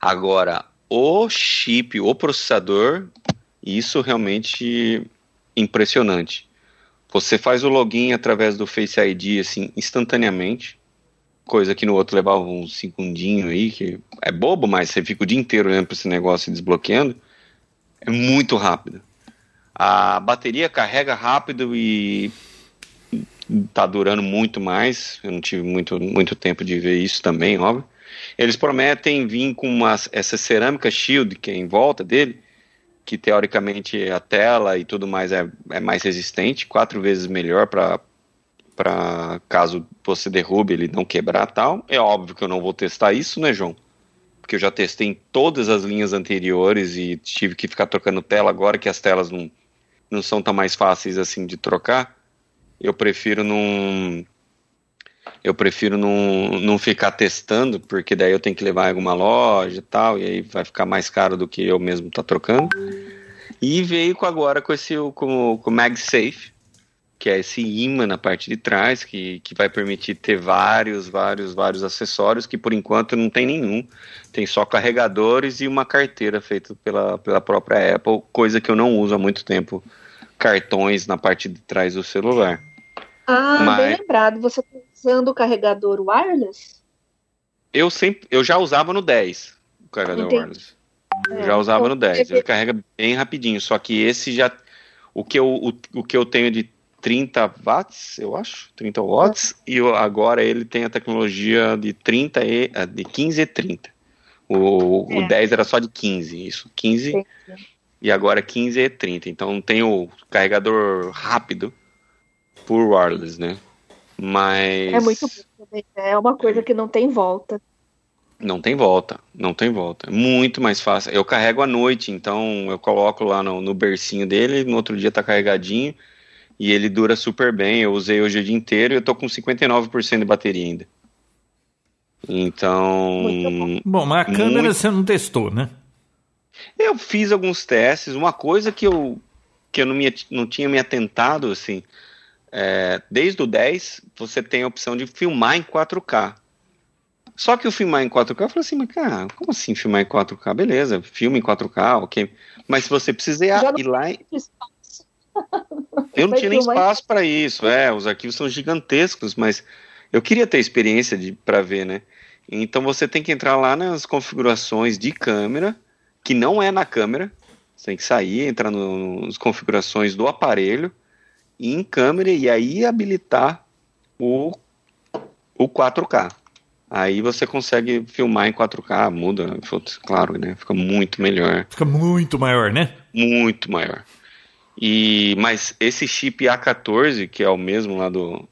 Agora, o chip, o processador, isso realmente impressionante. Você faz o login através do Face ID assim instantaneamente. coisa que no outro levava um segundinho aí, que é bobo, mas você fica o dia inteiro olhando para esse negócio e desbloqueando, é muito rápido. A bateria carrega rápido e tá durando muito mais. Eu não tive muito, muito tempo de ver isso também, óbvio. Eles prometem vir com uma, essa cerâmica shield que é em volta dele, que teoricamente a tela e tudo mais é, é mais resistente, quatro vezes melhor para para caso você derrube ele não quebrar tal. É óbvio que eu não vou testar isso, né, João? Porque eu já testei em todas as linhas anteriores e tive que ficar trocando tela agora que as telas não, não são tão mais fáceis assim de trocar. Eu prefiro não eu prefiro não, não ficar testando, porque daí eu tenho que levar em alguma loja e tal, e aí vai ficar mais caro do que eu mesmo tá trocando. E veio agora com esse com, com o MagSafe, que é esse imã na parte de trás, que, que vai permitir ter vários, vários, vários acessórios, que por enquanto não tem nenhum. Tem só carregadores e uma carteira feita pela, pela própria Apple, coisa que eu não uso há muito tempo, cartões na parte de trás do celular. Ah, Mas... bem lembrado. Você está usando o carregador wireless? Eu sempre, eu já usava no 10, o carregador Entendi. wireless. É, já usava no 10. Ele carrega bem rapidinho, só que esse já o que eu, o, o que eu tenho de 30 watts, eu acho, 30 watts, e agora ele tem a tecnologia de 30 e eh, de 15 e 30. O, é. o 10 era só de 15, isso, 15 Sim. e agora 15 e 30. Então tem o carregador rápido por wireless, né? Mas É muito bom também, né? É uma coisa que não tem volta. Não tem volta, não tem volta. Muito mais fácil. Eu carrego à noite, então eu coloco lá no, no bercinho dele, no outro dia tá carregadinho e ele dura super bem. Eu usei hoje o dia inteiro e eu tô com 59% de bateria ainda. Então. Bom, mas a câmera muito... você não testou, né? Eu fiz alguns testes. Uma coisa que eu, que eu não, me, não tinha me atentado, assim. É, desde o 10, você tem a opção de filmar em 4K. Só que o filmar em 4K, eu falei assim, mas cara, como assim filmar em 4K? Beleza, filme em 4K, ok. Mas se você precisar ir lá. E... Eu não tinha nem espaço para isso. É, os arquivos são gigantescos, mas eu queria ter experiência para ver, né? Então você tem que entrar lá nas configurações de câmera, que não é na câmera. Você tem que sair, entrar no, nas configurações do aparelho, e em câmera, e aí habilitar o, o 4K. Aí você consegue filmar em 4K, muda, claro, né? Fica muito melhor. Fica muito maior, né? Muito maior. E, mas esse chip A14, que é o mesmo lá do.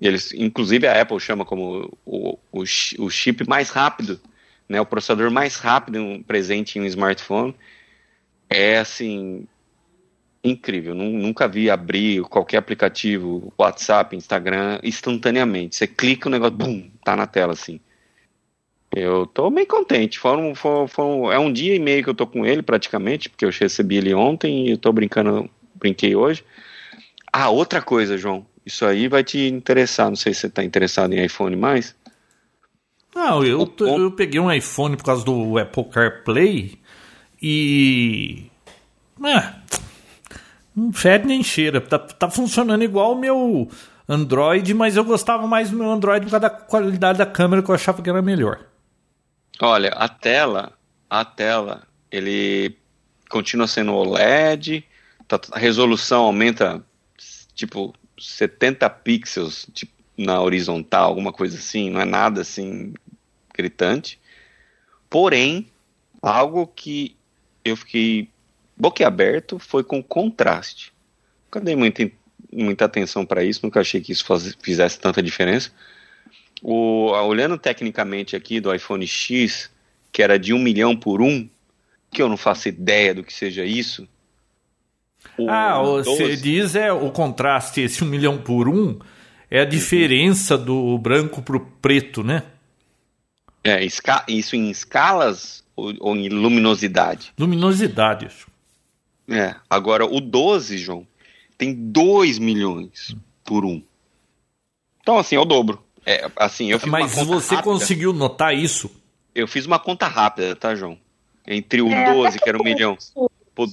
Eles, inclusive a Apple chama como o, o, o chip mais rápido, né, o processador mais rápido presente em um smartphone. É assim. Incrível. Nunca vi abrir qualquer aplicativo, WhatsApp, Instagram, instantaneamente. Você clica o negócio, bum, tá na tela assim. Eu tô bem contente. Foram, foram, foram, é um dia e meio que eu tô com ele praticamente, porque eu recebi ele ontem e eu tô brincando, brinquei hoje. Ah, outra coisa, João. Isso aí vai te interessar. Não sei se você tá interessado em iPhone mais. Não, eu, eu peguei um iPhone por causa do Apple CarPlay e. É, não fede nem cheira. Tá, tá funcionando igual o meu Android, mas eu gostava mais do meu Android por causa da qualidade da câmera que eu achava que era melhor. Olha, a tela, a tela, ele continua sendo OLED, tá, a resolução aumenta tipo 70 pixels tipo, na horizontal, alguma coisa assim, não é nada assim gritante. Porém, algo que eu fiquei boquiaberto foi com contraste. Nunca dei muita, muita atenção para isso, nunca achei que isso faz, fizesse tanta diferença. O, olhando tecnicamente aqui do iPhone X, que era de um milhão por um, que eu não faço ideia do que seja isso. O ah, você diz é o contraste, esse um milhão por um, é a uhum. diferença do branco pro preto, né? É, isso em escalas ou, ou em luminosidade? Luminosidade, acho. É, agora o 12, João, tem 2 milhões por um. Então, assim, é o dobro. É, assim, eu fiz Mas você rápida. conseguiu notar isso? Eu fiz uma conta rápida, tá, João? Entre o é, 12, que era um milhão, pro,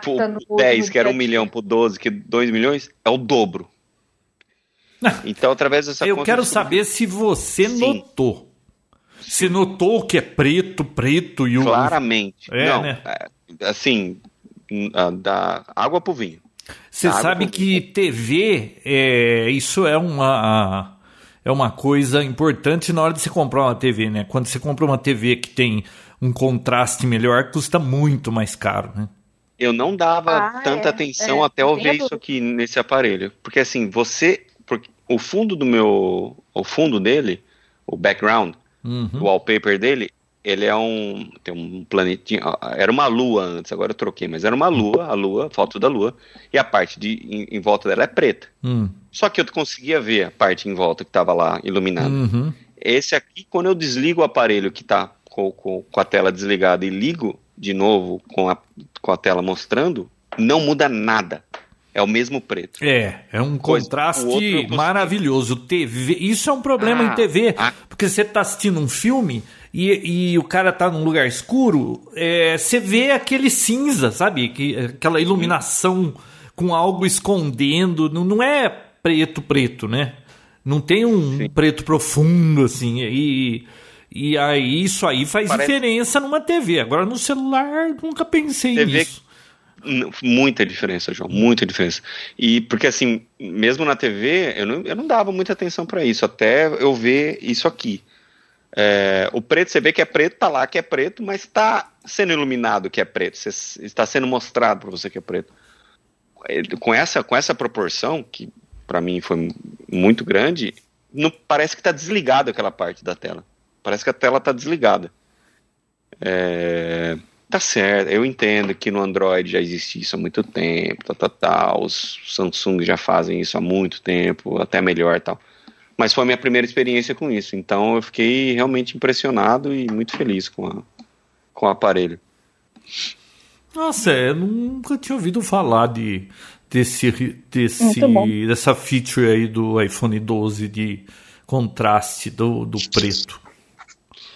pro, pro 10, que era um milhão, pro 12, que 2 milhões, é o dobro. *laughs* Então, através dessa Eu quero saber se você Sim. notou. Se notou que é preto, preto e o. Claramente. É, Não, né? É, assim, da água pro vinho. Você sabe que TV, é, isso é uma, é uma coisa importante na hora de você comprar uma TV, né? Quando você compra uma TV que tem um contraste melhor, custa muito mais caro, né? Eu não dava ah, tanta é, atenção é, até eu ver isso aqui nesse aparelho. Porque assim, você. Porque o fundo do meu. O fundo dele, o background, uhum. o wallpaper dele, ele é um. Tem um planetinha. Era uma lua antes, agora eu troquei, mas era uma lua, a lua, foto da lua, e a parte de, em, em volta dela é preta. Uhum. Só que eu conseguia ver a parte em volta que estava lá iluminada. Uhum. Esse aqui, quando eu desligo o aparelho que está com, com, com a tela desligada e ligo de novo com a, com a tela mostrando, não muda nada. É o mesmo preto. É, é um Coisa, contraste maravilhoso. TV, isso é um problema ah, em TV, ah, porque você está assistindo um filme e, e, o cara tá num lugar escuro, é, você vê aquele cinza, sabe? Que, aquela iluminação com algo escondendo. Não, não é preto, preto, né? Não tem um Sim. preto profundo assim. E, e aí isso aí faz Parece... diferença numa TV. Agora no celular nunca pensei TV... nisso. Muita diferença, João, muita diferença. E porque assim, mesmo na TV, eu não, eu não dava muita atenção para isso, até eu ver isso aqui. É, o preto, você vê que é preto, tá lá que é preto, mas está sendo iluminado que é preto, está sendo mostrado para você que é preto. Com essa, com essa proporção, que para mim foi muito grande, não, parece que está desligado aquela parte da tela. Parece que a tela está desligada. É, tá certo, eu entendo que no Android já existe isso há muito tempo, tá, tá, tá, os Samsung já fazem isso há muito tempo, até melhor tal. Mas foi a minha primeira experiência com isso, então eu fiquei realmente impressionado e muito feliz com, a, com o aparelho. Nossa, eu nunca tinha ouvido falar de, desse, desse, dessa feature aí do iPhone 12 de contraste do, do preto.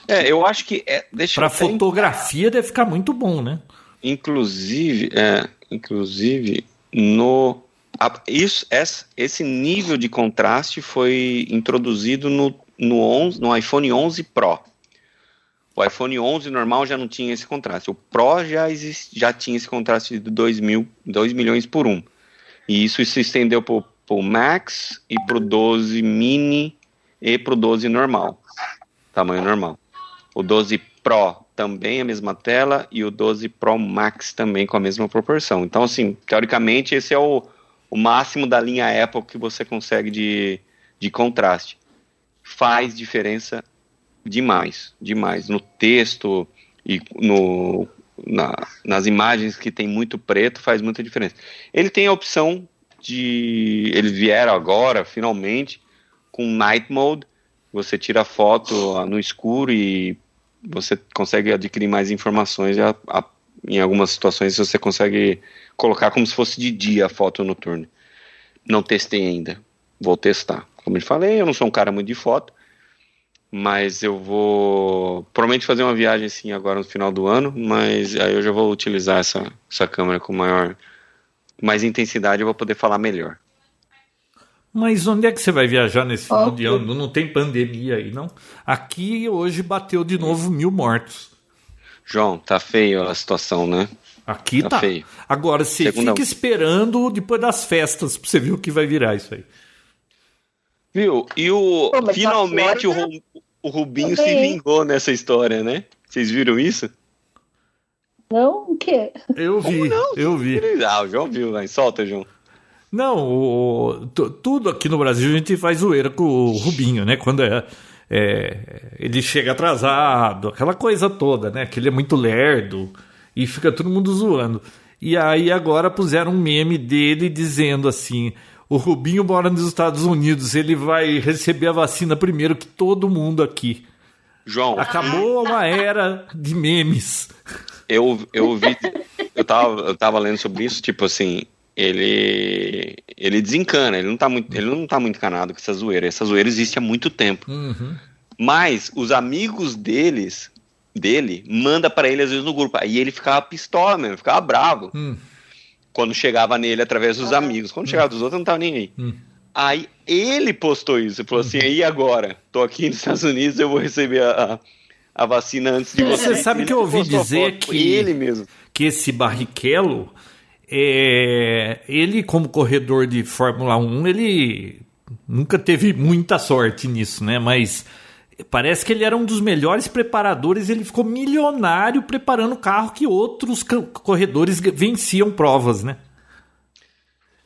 É, eu acho que. É, Para fotografia deve ficar muito bom, né? Inclusive, é, inclusive no a, isso, essa, esse nível de contraste foi introduzido no, no, 11, no iPhone 11 Pro. O iPhone 11 normal já não tinha esse contraste. O Pro já, exist, já tinha esse contraste de 2, mil, 2 milhões por 1. E isso se estendeu para o Max e para o 12 Mini e para o 12 normal. Tamanho normal. O 12 Pro também a mesma tela e o 12 Pro Max também com a mesma proporção. Então, assim, teoricamente, esse é o, o máximo da linha Apple que você consegue de, de contraste. Faz diferença demais, demais. No texto e no, na, nas imagens que tem muito preto, faz muita diferença. Ele tem a opção de. Eles vieram agora, finalmente, com Night Mode. Você tira a foto no escuro e você consegue adquirir mais informações. A, a, em algumas situações você consegue colocar como se fosse de dia a foto noturna. Não testei ainda, vou testar. Como eu falei, eu não sou um cara muito de foto, mas eu vou provavelmente fazer uma viagem assim agora no final do ano, mas aí eu já vou utilizar essa, essa câmera com maior mais intensidade, eu vou poder falar melhor. Mas onde é que você vai viajar nesse final de ano? Não tem pandemia aí, não? Aqui hoje bateu de novo mil mortos. João, tá feio a situação, né? Aqui tá. tá. Feio. Agora, você Segunda... fica esperando depois das festas pra você ver o que vai virar isso aí. Viu? E o Pô, finalmente o, o Rubinho se vingou nessa história, né? Vocês viram isso? Não, o quê? Eu vi, eu vi. Ah, o João viu, né? Solta, João. Não, o, tudo aqui no Brasil a gente faz zoeira com o Rubinho, né? Quando é, é, ele chega atrasado, aquela coisa toda, né? Que ele é muito lerdo e fica todo mundo zoando. E aí agora puseram um meme dele dizendo assim: o Rubinho mora nos Estados Unidos, ele vai receber a vacina primeiro que todo mundo aqui. João. Acabou uma era de memes. Eu, eu vi, eu tava, eu tava lendo sobre isso, tipo assim, ele ele desencana, ele não tá muito, ele não tá muito encanado com essa zoeira. Essa zoeira existe há muito tempo. Uhum. Mas os amigos deles, dele, manda para ele às vezes no grupo. Aí ele ficava pistola mesmo, ficava bravo. Uhum. Quando chegava nele através dos amigos. Quando chegava dos outros, não tava nem aí. Uhum. Aí ele postou isso, ele falou assim, e agora? Tô aqui nos Estados Unidos, eu vou receber a, a vacina antes de você. Você sabe que eu ouvi dizer que, ele mesmo. que esse Barrichello, é, ele como corredor de Fórmula 1, ele nunca teve muita sorte nisso, né? Mas parece que ele era um dos melhores preparadores, ele ficou milionário preparando carro que outros corredores venciam provas, né?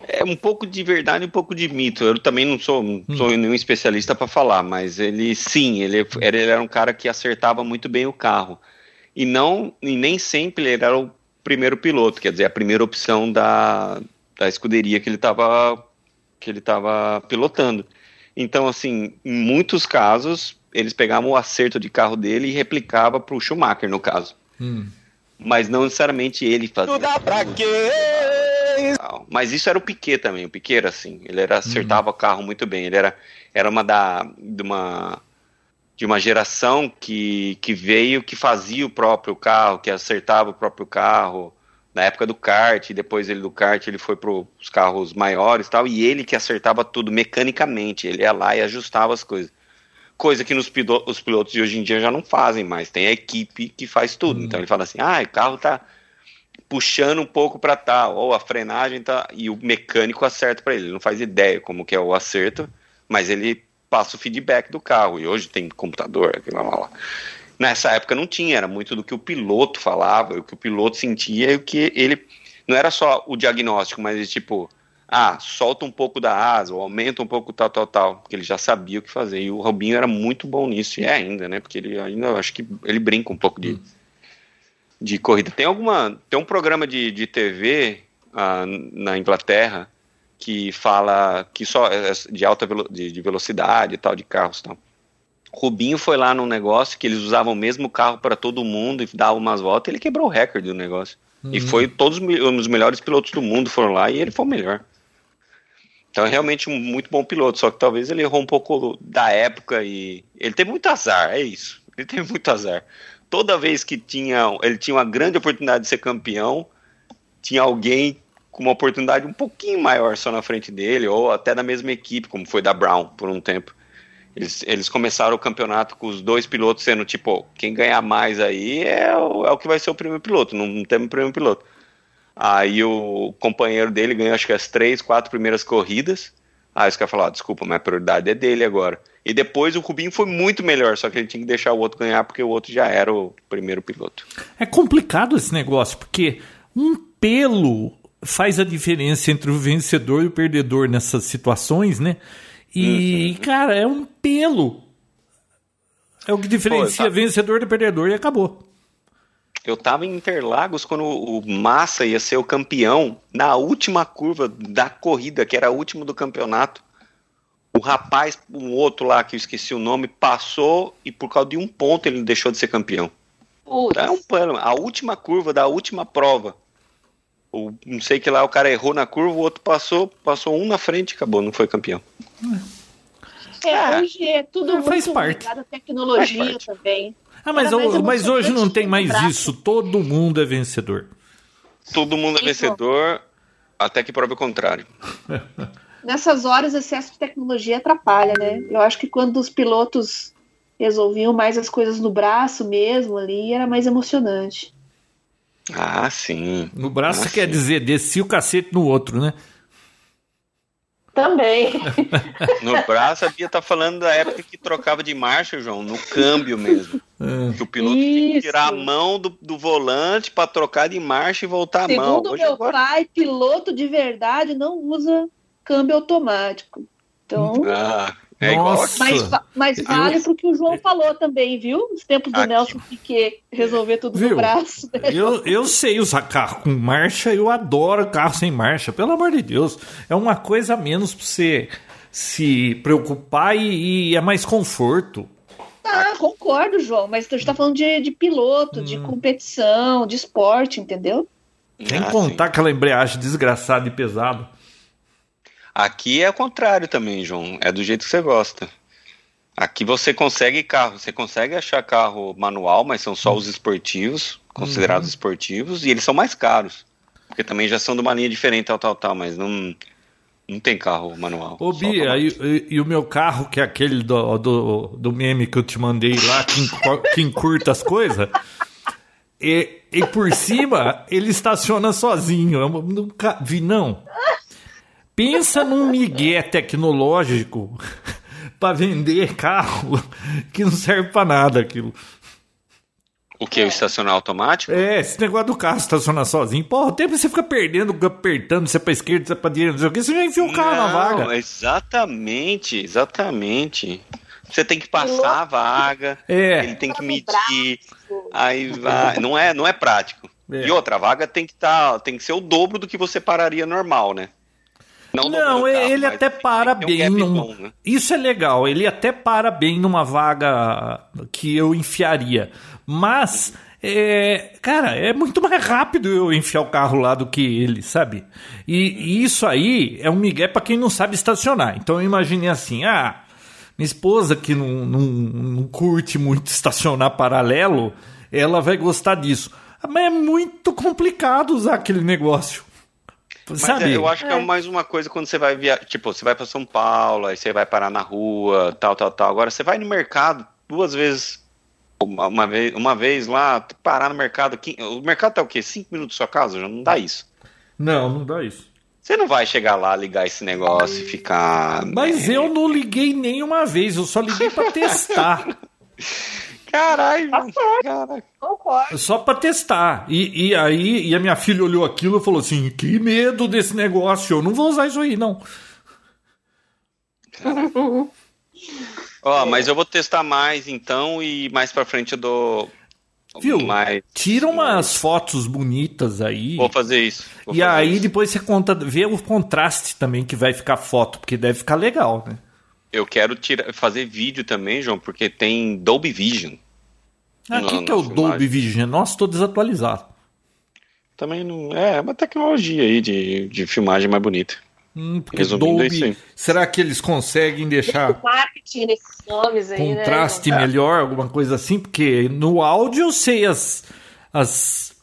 É um pouco de verdade e um pouco de mito. Eu também não sou, hum. sou nenhum especialista para falar, mas ele sim, ele, ele era um cara que acertava muito bem o carro. E não e nem sempre ele era o primeiro piloto, quer dizer, a primeira opção da, da escuderia que ele estava que ele estava pilotando. Então, assim, em muitos casos, eles pegavam o acerto de carro dele e replicava para o Schumacher, no caso. Hum. Mas não necessariamente ele fazia. Tudo pra quê? Mas isso era o Piquet também. O Piquet era assim. Ele era, acertava uhum. o carro muito bem. Ele era, era uma da. De uma, de uma geração que, que veio que fazia o próprio carro, que acertava o próprio carro. Na época do kart, depois ele do kart ele foi para os carros maiores tal, e ele que acertava tudo mecanicamente. Ele ia lá e ajustava as coisas coisa que nos os pilotos de hoje em dia já não fazem mais. Tem a equipe que faz tudo. Uhum. Então ele fala assim: ah, o carro tá puxando um pouco para tal, ou a frenagem tá. E o mecânico acerta para ele. Ele não faz ideia como que é o acerto, mas ele passa o feedback do carro. E hoje tem computador, aquilo lá, lá. Nessa época não tinha, era muito do que o piloto falava, o que o piloto sentia e o que ele. Não era só o diagnóstico, mas tipo, ah, solta um pouco da asa, ou aumenta um pouco tal, tal, tal, porque ele já sabia o que fazer. E o Robinho era muito bom nisso, e é ainda, né? Porque ele ainda, acho que ele brinca um pouco de, de corrida. Tem alguma, tem um programa de, de TV ah, na Inglaterra que fala que só é, é de alta velo, de, de, velocidade e tal, de carros e tal. Rubinho foi lá num negócio que eles usavam o mesmo carro para todo mundo e davam umas voltas, ele quebrou o recorde do negócio. Uhum. E foi todos os melhores pilotos do mundo foram lá e ele foi o melhor. Então é realmente um muito bom piloto, só que talvez ele errou um pouco da época e ele teve muito azar, é isso. Ele teve muito azar. Toda vez que tinha, ele tinha uma grande oportunidade de ser campeão, tinha alguém com uma oportunidade um pouquinho maior só na frente dele, ou até da mesma equipe, como foi da Brown por um tempo. Eles, eles começaram o campeonato com os dois pilotos sendo tipo, quem ganhar mais aí é o, é o que vai ser o primeiro piloto, não, temos primeiro piloto. Aí o companheiro dele ganhou acho que as três, quatro primeiras corridas. Aí os caras falaram, desculpa, mas a prioridade é dele agora. E depois o Rubinho foi muito melhor, só que ele tinha que deixar o outro ganhar porque o outro já era o primeiro piloto. É complicado esse negócio, porque um pelo faz a diferença entre o vencedor e o perdedor nessas situações, né? E, uhum. cara, é um pelo. É o que diferencia Pô, tá... vencedor do perdedor e acabou. Eu tava em Interlagos quando o Massa ia ser o campeão na última curva da corrida, que era a última do campeonato. O rapaz, um outro lá que eu esqueci o nome, passou e por causa de um ponto ele deixou de ser campeão. É um plano. A última curva da última prova. O, não sei que lá o cara errou na curva, o outro passou, passou um na frente e acabou, não foi campeão. É, é hoje é tudo é, faz muito parte. ligado à tecnologia também. Ah, mas, o, mas hoje não tem mais isso. Todo mundo é vencedor. Todo mundo é vencedor, até que prove o contrário. *laughs* Nessas horas, excesso de tecnologia atrapalha, né? Eu acho que quando os pilotos resolviam mais as coisas no braço mesmo ali, era mais emocionante. Ah, sim. No braço ah, quer dizer descia o cacete no outro, né? Também. *laughs* No braço, a Bia tá falando da época que trocava de marcha, João, no câmbio mesmo. É. Que o piloto Isso. tinha que tirar a mão do, do volante para trocar de marcha e voltar Segundo a mão. Segundo meu agora... pai, piloto de verdade não usa câmbio automático. Então. Ah, é Nossa. Mas, mas vale eu... pro que o João falou também, viu? Os tempos do Aqui. Nelson Piquet resolver tudo viu? no braço. Né? Eu, eu sei usar carro com marcha, eu adoro carro sem marcha, pelo amor de Deus. É uma coisa a menos pra você se preocupar e, e é mais conforto. Ah, concordo, João, mas a gente tá falando de, de piloto, hum. de competição, de esporte, entendeu? Sem ah, contar sim. aquela embreagem desgraçada e pesada. Aqui é o contrário também, João. É do jeito que você gosta. Aqui você consegue carro, você consegue achar carro manual, mas são só os esportivos, considerados uhum. esportivos, e eles são mais caros. Porque também já são de uma linha diferente, tal, tal, tal, mas não, Não tem carro manual. Ô, Bia, e, e, e, o meu carro, que é aquele do, do, do meme que eu te mandei lá, que, que encurta as coisas, e, e por cima ele estaciona sozinho. Eu nunca vi, não. Pensa num migué tecnológico *laughs* para vender carro que não serve para nada aquilo. O que? É. O estacionar automático? É, esse negócio do carro estacionar sozinho. Porra, o tempo você fica perdendo, apertando, você é pra esquerda, você é pra direita, não sei o que, você já enfia o carro não, na vaga. Exatamente, exatamente. Você tem que passar a vaga, é. ele tem que medir, aí vai. Não é, não é prático. É. E outra, a vaga tem que, tá, tem que ser o dobro do que você pararia normal, né? Não, não carro, ele até para bem. Um num... bom, né? Isso é legal. Ele até para bem numa vaga que eu enfiaria. Mas, é, cara, é muito mais rápido eu enfiar o carro lá do que ele, sabe? E, e isso aí é um migué para quem não sabe estacionar. Então eu imaginei assim: ah, minha esposa que não, não, não curte muito estacionar paralelo, ela vai gostar disso. Mas é muito complicado usar aquele negócio. Mas Sabe? É, eu acho que é. é mais uma coisa quando você vai via, tipo, você vai para São Paulo, aí você vai parar na rua, tal, tal, tal. Agora você vai no mercado duas vezes, uma, uma vez, uma vez lá, parar no mercado. O mercado tá o quê? Cinco minutos da sua casa? Já não dá isso. Não, não dá isso. Você não vai chegar lá, ligar esse negócio e ficar. Mas né? eu não liguei nenhuma vez, eu só liguei para testar. *laughs* Caralho, tá Concordo. Só pra testar. E, e aí, e a minha filha olhou aquilo e falou assim: que medo desse negócio, eu não vou usar isso aí, não. *laughs* Ó, oh, mas eu vou testar mais então e mais pra frente eu dou. Viu? Mais, Tira umas fotos bonitas aí. Vou fazer isso. Vou e fazer aí isso. depois você conta, vê o contraste também que vai ficar foto, porque deve ficar legal, né? Eu quero tirar, fazer vídeo também, João, porque tem Dolby Vision. Ah, o que, que é o Dolby Vision? Nossa, estou desatualizado. Também não. É, é uma tecnologia aí de, de filmagem mais bonita. Hum, Resumindo Dolby, será que eles conseguem deixar marketing nesses nomes aí, né? contraste né? melhor, alguma coisa assim? Porque no áudio eu sei as, as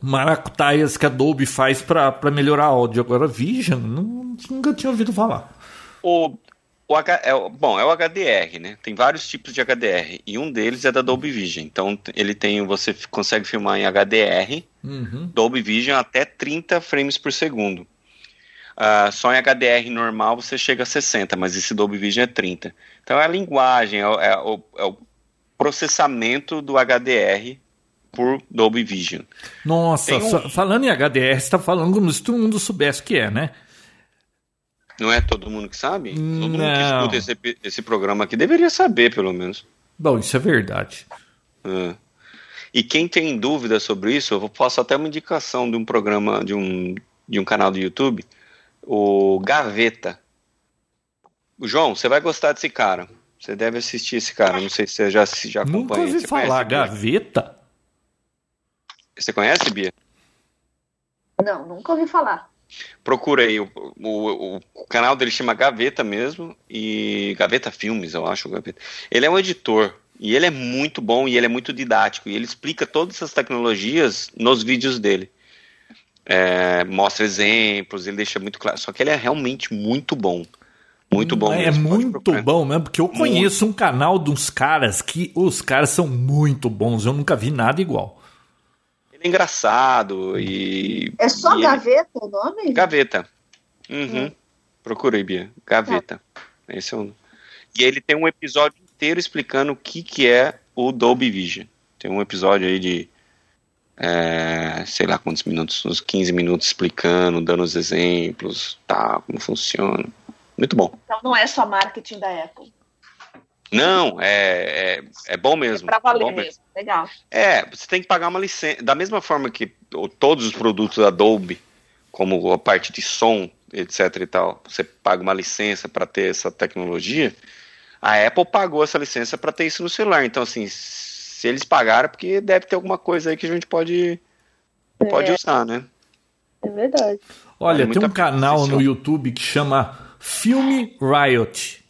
maracutaias que a Dolby faz para melhorar áudio. Agora, Vision, não, nunca tinha ouvido falar. O, o H, é, bom, é o HDR, né? Tem vários tipos de HDR e um deles é da Dolby Vision. Então ele tem, você consegue filmar em HDR, uhum. Dolby Vision até 30 frames por segundo. Uh, só em HDR normal você chega a 60, mas esse Dolby Vision é 30. Então é a linguagem, é, é, o, é o, processamento do HDR por Dolby Vision. Nossa, um... falando em HDR, você está falando como se todo mundo soubesse o que é, né? Não é todo mundo que sabe? Todo não. mundo que escuta esse, esse programa aqui deveria saber, pelo menos. Bom, isso é verdade. É. E quem tem dúvida sobre isso, eu posso até uma indicação de um programa, de um, de um canal do YouTube, o Gaveta. O João, você vai gostar desse cara. Você deve assistir esse cara. Não sei se você já, já acompanha. Nunca ouvi você falar. Gaveta? Você conhece, Bia? Não, nunca ouvi falar. Procura aí, o, o, o, canal dele chama Gaveta mesmo, e Gaveta Filmes, eu acho. Gaveta. Ele é um editor, e ele é muito bom, e ele é muito didático, e ele explica todas essas tecnologias nos vídeos dele. É, mostra exemplos, ele deixa muito claro. Só que ele é realmente muito bom. Muito bom. É mesmo, muito bom mesmo, porque eu conheço muito. um canal de uns caras que os caras são muito bons. Eu nunca vi nada igual é engraçado e. É só e Gaveta ele... o nome? Gaveta. Uhum. Hum. Procurei, Bia. Gaveta. Tá. Esse é o. E ele tem um episódio inteiro explicando o que, que é o Dolby Vision. Tem um episódio aí de. É, sei lá quantos minutos, uns 15 minutos explicando, dando os exemplos, tá, como funciona. Muito bom. Então não é só marketing da Apple. Não, é, é, é bom mesmo. É pra valer é mesmo. mesmo. Legal. É, você tem que pagar uma licença. Da mesma forma que todos os produtos da Adobe, como a parte de som, etc e tal, você paga uma licença para ter essa tecnologia. A Apple pagou essa licença para ter isso no celular. Então, assim, se eles pagaram, é porque deve ter alguma coisa aí que a gente pode, é. pode usar, né? É verdade. Olha, tem um canal no YouTube que chama Filme Riot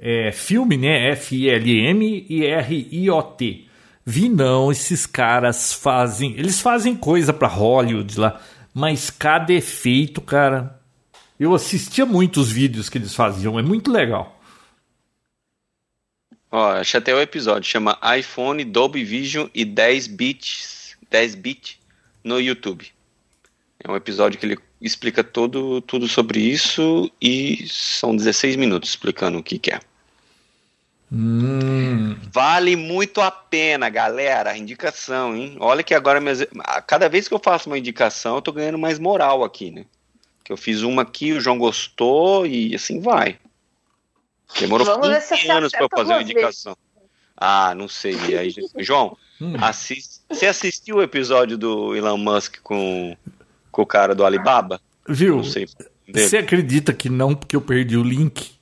é, filme, né? F-I-L-M e R-I-O-T. Vi não, esses caras fazem. Eles fazem coisa pra Hollywood lá, mas cada efeito, cara. Eu assistia muitos vídeos que eles faziam, é muito legal. Ó, achei até o episódio, chama iPhone, Dolby Vision e 10 bits, 10 bit no YouTube. É um episódio que ele explica todo, tudo sobre isso e são 16 minutos explicando o que, que é. Hum. Vale muito a pena, galera. Indicação, hein? Olha que agora, minhas... cada vez que eu faço uma indicação, eu tô ganhando mais moral aqui, né? Que eu fiz uma aqui, o João gostou e assim vai. Demorou Vamos 15 anos para fazer uma indicação. Vezes. Ah, não sei. Aí, *laughs* João, hum. assist... você assistiu o episódio do Elon Musk com, com o cara do Alibaba? Viu? Não sei. Você acredita que não, porque eu perdi o link?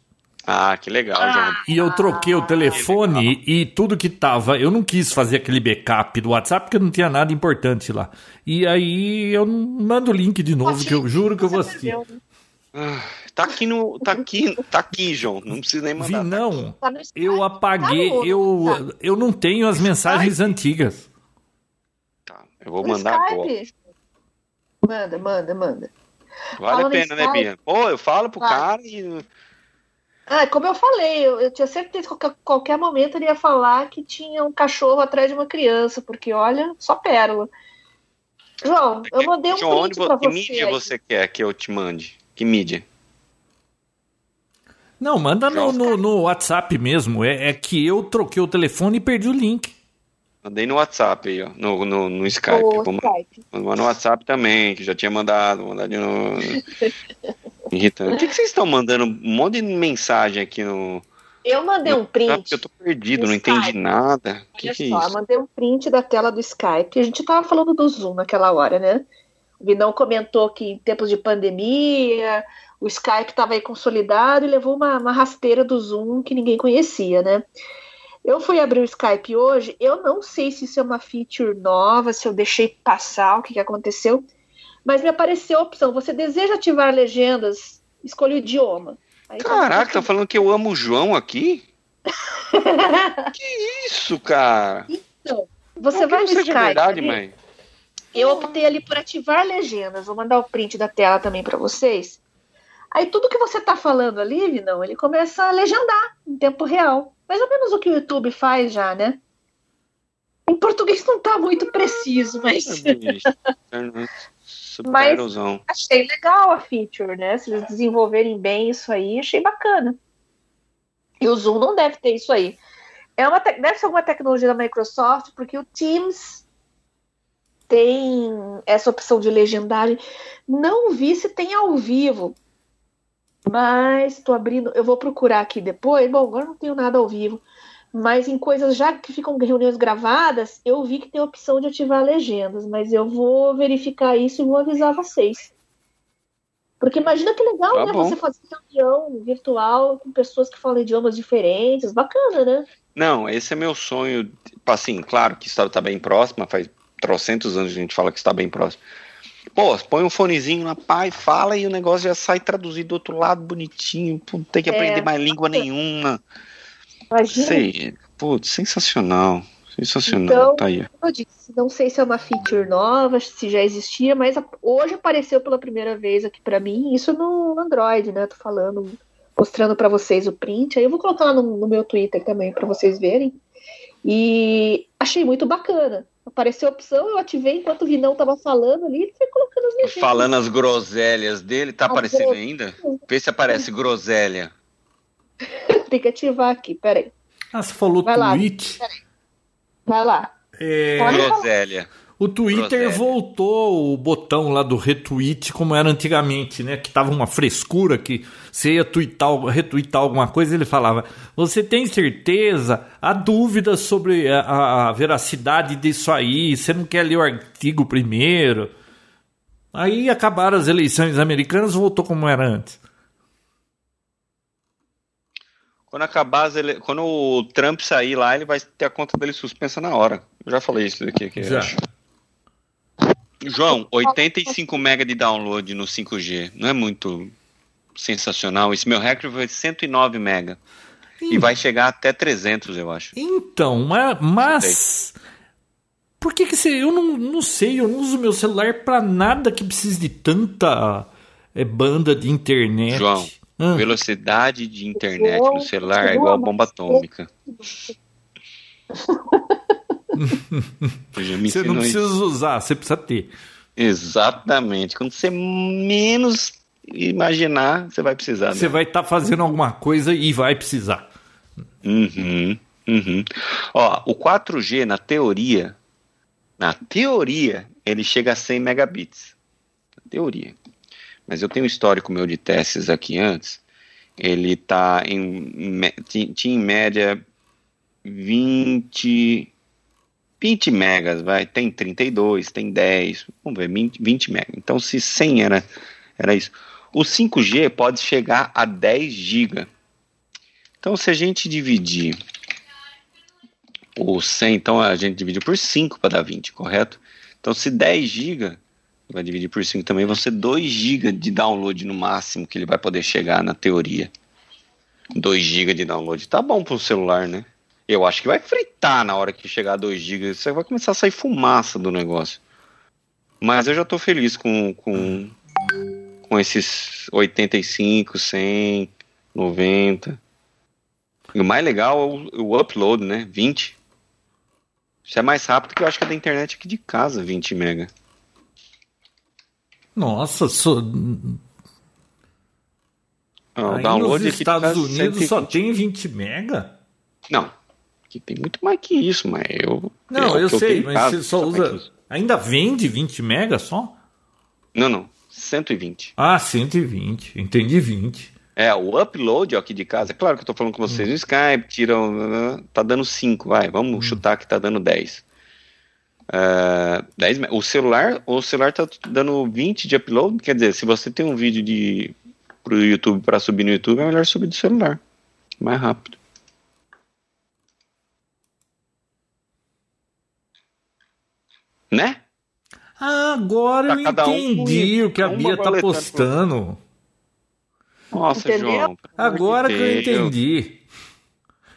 Ah, que legal, João. E eu troquei o telefone e tudo que tava. Eu não quis fazer aquele backup do WhatsApp porque não tinha nada importante lá. E aí eu mando o link de novo, que eu juro que eu vou assistir. Ah, tá aqui no. Tá aqui, tá aqui, João. Não precisa nem mandar. Vi, não. Tá eu apaguei. Eu, eu não tenho as mensagens antigas. Tá, eu vou mandar agora. Manda, manda, manda. Vale a pena, né, Bia? Pô, eu falo pro cara e ah, como eu falei, eu, eu tinha certeza que qualquer, qualquer momento ele ia falar que tinha um cachorro atrás de uma criança, porque olha, só pérola. João, eu mandei um João, print pra você. Que mídia aí. você quer que eu te mande? Que mídia? Não, manda no, no, no, WhatsApp mesmo. É, é, que eu troquei o telefone e perdi o link. Mandei no WhatsApp aí, ó. No, no, no Skype. O Skype. Mandar no WhatsApp também, que já tinha mandado. Vou mandar de novo. *laughs* Irritante. Por que, que vocês estão mandando um monte de mensagem aqui no. Eu mandei um print. eu tô perdido, não Skype. entendi nada. O que, que, é só, isso? Mandei um print da tela do Skype. A gente tava falando do Zoom naquela hora, né? O Vinão comentou que em tempos de pandemia, o Skype estava aí consolidado e levou uma, uma rasteira do Zoom que ninguém conhecia, né? Eu fui abrir o Skype hoje, eu não sei se isso é uma feature nova, se eu deixei passar, o que, que aconteceu mas me apareceu a opção: você deseja ativar legendas? Escolha o idioma. Aí tá Caraca, tá falando que eu amo o João aqui? *laughs* que isso, cara? Então, você vai no Skype. Verdade, mãe. Eu optei ali por ativar legendas. Vou mandar o print da tela também para vocês. Aí tudo que você tá falando ali, não, ele começa a legendar em tempo real. Mais ou menos o que o YouTube faz já, né? Em português não tá muito preciso, mas. *laughs* Super Mas achei legal a feature, né? Se eles desenvolverem bem isso aí, achei bacana. E o Zoom não deve ter isso aí. É uma deve ser alguma tecnologia da Microsoft, porque o Teams tem essa opção de legendagem. Não vi se tem ao vivo, mas estou abrindo. Eu vou procurar aqui depois. Bom, agora não tenho nada ao vivo. Mas em coisas já que ficam reuniões gravadas, eu vi que tem a opção de ativar legendas, mas eu vou verificar isso e vou avisar vocês. Porque imagina que legal, tá né? Bom. Você fazer reunião virtual com pessoas que falam idiomas diferentes, bacana, né? Não, esse é meu sonho. Assim, claro que está tá bem próximo, faz trocentos anos que a gente fala que está bem próximo. Pô, põe um fonezinho na pai, fala e o negócio já sai traduzido do outro lado bonitinho. Não tem que é, aprender mais língua nenhuma. Imagina. Sei. Putz, sensacional. Sensacional. Então, tá aí. eu disse, não sei se é uma feature nova, se já existia, mas hoje apareceu pela primeira vez aqui para mim, isso no Android, né? Tô falando, mostrando para vocês o print. Aí eu vou colocar lá no, no meu Twitter também para vocês verem. E achei muito bacana. Apareceu a opção, eu ativei enquanto o Vinão tava falando ali, ele foi colocando as minhas Falando as groselhas dele, tá as aparecendo ainda? Vê se aparece groselha. *laughs* Tem que ativar aqui, peraí. Ah, você falou Vai tweet. Lá, Vai lá. É... Groselha. O Twitter Groselha. voltou o botão lá do retweet como era antigamente, né? Que tava uma frescura que você ia tweetar, retweetar alguma coisa ele falava: Você tem certeza? Há dúvidas sobre a, a veracidade disso aí? Você não quer ler o artigo primeiro? Aí acabaram as eleições americanas, voltou como era antes. Quando acabar, ele... quando o Trump sair lá, ele vai ter a conta dele suspensa na hora. Eu já falei isso daqui. Aqui, já. João, 85 MB de download no 5G. Não é muito sensacional. Esse meu recorde foi 109 MB. E vai chegar até 300, eu acho. Então, mas. mas... Por que que você. Eu não, não sei, eu não uso meu celular para nada que precise de tanta é banda de internet. João, ah. velocidade de internet no celular é igual a bomba atômica. *laughs* você não precisa isso. usar, você precisa ter. Exatamente. Quando você menos imaginar, você vai precisar. Você vai estar tá fazendo alguma coisa e vai precisar. Uhum, uhum. Ó, o 4G, na teoria, na teoria, ele chega a 100 megabits. Na teoria. Mas eu tenho um histórico meu de testes aqui antes. Ele tá em. tinha em média 20. 20 megas, vai. Tem 32, tem 10. Vamos ver, 20, 20 megas. Então, se 100 era, era isso. O 5G pode chegar a 10 GB. Então, se a gente dividir o 100, então a gente divide por 5 para dar 20, correto? Então, se 10 GB, vai dividir por 5 também, vão ser 2 GB de download no máximo que ele vai poder chegar na teoria. 2 GB de download. Tá bom para o celular, né? Eu acho que vai fritar na hora que chegar a 2 GB. Você vai começar a sair fumaça do negócio. Mas eu já estou feliz com, com, com esses 85, 100, 90. E o mais legal é o, o upload, né? 20. Isso é mais rápido que eu acho que é da internet aqui de casa, 20 mega. Nossa, so... Ah, o download nos Estados Unidos 120. só tem 20 mega? Não, que tem muito mais que isso, mas eu. Não, eu, eu sei, mas casa, você só usa. Ainda vende 20 mega só? Não, não. 120. Ah, 120. Entendi 20. É, o upload aqui de casa, é claro que eu tô falando com vocês hum. no Skype, tiram. Tá dando 5, vai, vamos hum. chutar que tá dando 10. Uh, 10 o celular, o celular tá dando 20 de upload, quer dizer, se você tem um vídeo de pro YouTube para subir no YouTube, é melhor subir do celular. Mais rápido. Né? Ah, agora tá eu entendi um, o que a Bia tá postando. Nossa, Entendeu? João. Agora que eu entendi.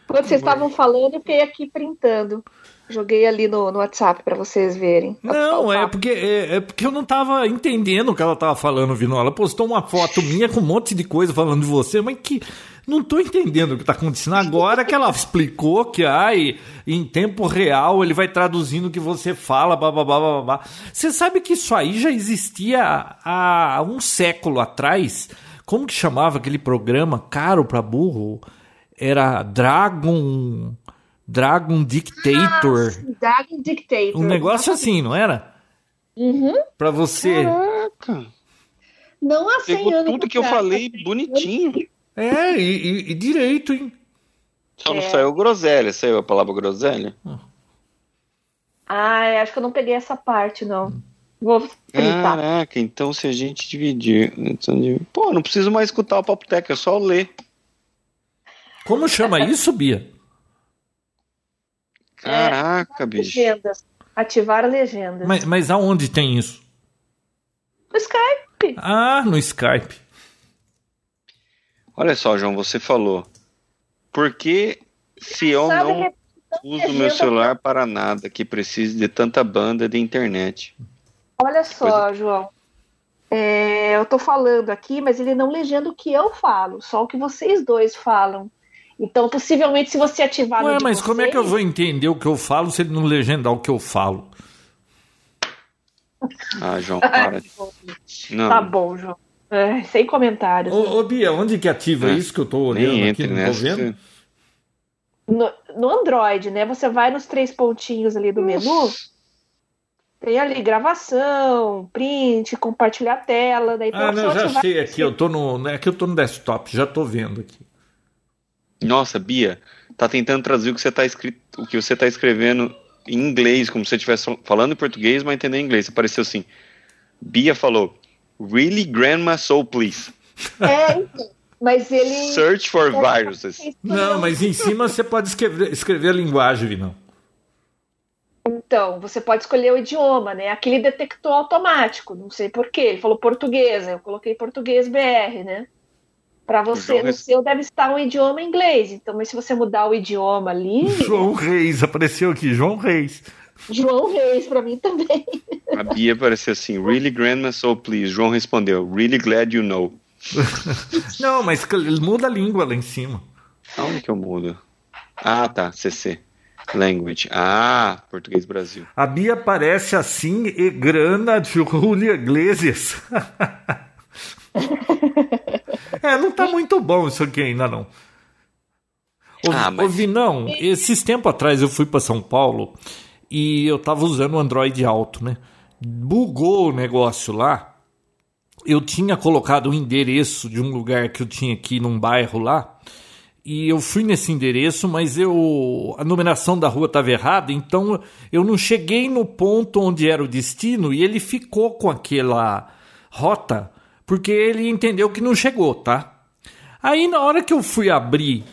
Quando vocês estavam falando, eu fiquei aqui printando. Joguei ali no, no WhatsApp para vocês verem. Não, é porque, é, é, porque eu não tava entendendo o que ela tava falando, Vino. Ela postou uma foto minha com um monte de coisa falando de você, mas que não tô entendendo o que tá acontecendo agora que ela explicou que ai, em tempo real ele vai traduzindo o que você fala, bababá, babá. Você sabe que isso aí já existia há um século atrás? Como que chamava aquele programa caro para burro? Era Dragon Dragon Dictator. Ah, Dragon Dictator. Um negócio assim, não era? Uhum. Pra você. Caraca. Não há 100 Pegou tudo que eu falei bonitinho. É, e, e, e direito, hein? Só não é. saiu groselha, saiu a palavra groselha? Ah, acho que eu não peguei essa parte, não. Vou. Caraca, então se a gente dividir. Então, pô, não preciso mais escutar o Papo Tech, é só ler. Como chama isso, Bia? Caraca, é, bicho. Legendas. Ativar legendas. Mas, mas aonde tem isso? No Skype. Ah, no Skype. Olha só, João, você falou. Por que se eu não uso meu celular para nada que precise de tanta banda de internet? Olha só, Coisa... João. É, eu tô falando aqui, mas ele não legenda o que eu falo, só o que vocês dois falam. Então, possivelmente, se você ativar Ué, mas como é que eu vou entender o que eu falo se ele não legendar o que eu falo? *laughs* Ah, João, para. não. Tá bom, João. É, sem comentários. Ô, ô, Bia, onde que ativa é. isso que eu tô olhando Nem aqui? Não tô vendo? No, no, Android, né? Você vai nos três pontinhos ali do menu. Tem ali gravação, print, compartilhar tela. Daí ah, não, já sei aqui. Eu tô no, é que eu tô no desktop, já tô vendo aqui. Nossa, Bia, tá tentando traduzir o que você tá, escrito, o que você tá escrevendo em inglês, como se você estivesse falando em português, mas entendendo em inglês. Apareceu assim. Bia falou, Really, Grandma, so please. É, então. Mas ele. Search for viruses. Não, mas em cima você pode escrever, escrever a linguagem, Vinão. Então, você pode escolher o idioma, né? Aquele detectou automático, não sei porquê. Ele falou português, eu coloquei português BR, né? Para você, no seu deve estar um idioma inglês. Então, mas se você mudar o idioma ali. *laughs* João Reis, apareceu aqui, João Reis. João Reis para mim também. *laughs* A Bia apareceu assim, really grandma, so please. João respondeu, really glad you know. *laughs* Não, mas muda a língua lá em cima. Aonde que eu mudo? Ah, tá, CC. Language. Ah, português Brasil. A Bia parece assim e grana de Julia Iglesias. É, não tá muito bom isso aqui ainda não. Ô, ah, mas... Vinão, esses tempos atrás eu fui para São Paulo e eu tava usando o Android alto, né? Bugou o negócio lá. Eu tinha colocado o endereço de um lugar que eu tinha aqui num bairro lá e eu fui nesse endereço, mas eu a numeração da rua estava errada, então eu não cheguei no ponto onde era o destino e ele ficou com aquela rota porque ele entendeu que não chegou, tá? Aí na hora que eu fui abrir,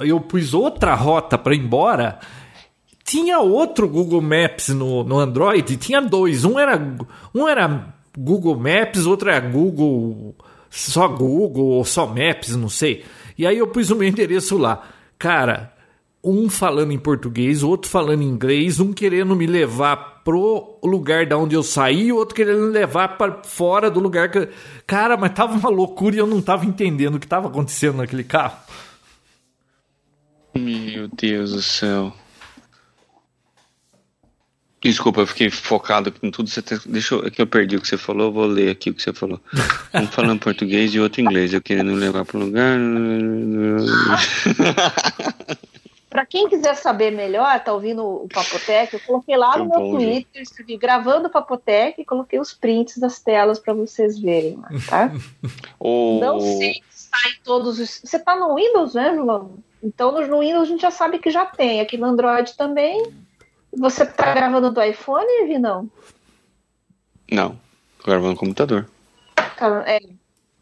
eu pus outra rota para ir embora, tinha outro Google Maps no, no Android, tinha dois, um era um era Google Maps, outro era Google só Google ou só Maps, não sei. E aí eu pus o meu endereço lá. Cara, um falando em português, outro falando em inglês, um querendo me levar pro lugar da onde eu saí, o outro querendo levar para fora do lugar que. Cara, mas tava uma loucura e eu não tava entendendo o que tava acontecendo naquele carro. Meu Deus do céu. Desculpa, eu fiquei focado em tudo. Você tá... Deixa eu, é que eu perdi o que você falou, vou ler aqui o que você falou. *laughs* Um falando português e outro inglês. Eu querendo levar para lugar. *laughs* para quem quiser saber melhor, tá ouvindo o Papotec, eu coloquei lá no meu Twitter, escrevi gravando o Papotec e coloquei os prints das telas para vocês verem, tá? *laughs* oh. Não sei se está em todos os. Você tá no Windows, né, João? Então no Windows a gente já sabe que já tem. Aqui no Android também. Você tá gravando do iPhone, Vinão? Não, tô gravando no computador. Tá, é.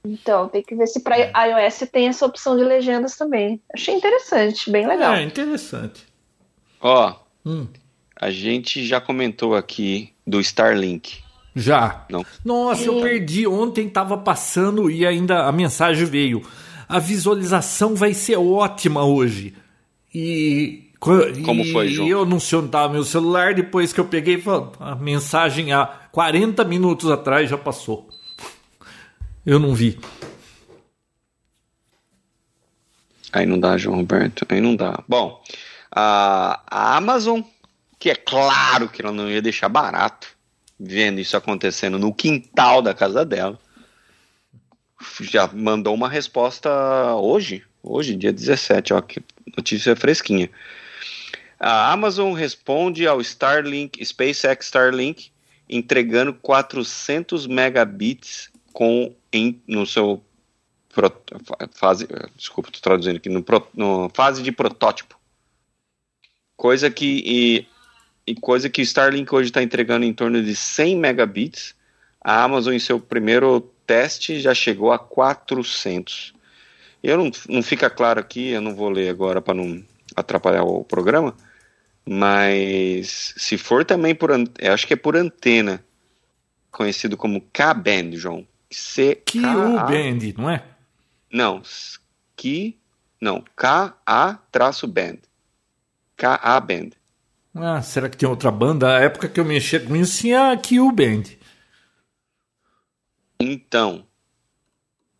Então, tem que ver se para iOS tem essa opção de legendas também. Achei interessante, bem legal. É, interessante. Ó, hum. a gente já comentou aqui do Starlink. Já. Não. Nossa, eu perdi. Ontem tava passando e ainda a mensagem veio. A visualização vai ser ótima hoje. E como foi, João? E eu não sei onde estava meu celular, depois que eu peguei, a mensagem há 40 minutos atrás já passou. Eu não vi. Aí não dá, João Roberto, aí não dá. Bom, a, Amazon, que é claro que ela não ia deixar barato, vendo isso acontecendo no quintal da casa dela, já mandou uma resposta hoje, hoje, dia 17, ó, que notícia fresquinha. A Amazon responde ao Starlink, SpaceX Starlink, entregando 400 megabits com em, no seu pro, fase, desculpa, estou traduzindo aqui no, no, fase de protótipo. Coisa que e, e coisa que o Starlink hoje está entregando em torno de 100 megabits. A Amazon em seu primeiro teste já chegou a 400. Eu não, não fica claro aqui, eu não vou ler agora para não atrapalhar o programa mas se for também por. Acho que é por antena. Conhecido como K-Band, João. Q-Band, não é? Não. Q. Não. K-A-Band. K-A-Band. Ah, será que tem outra banda? A época que eu mexia com isso tinha a Q-Band. Então.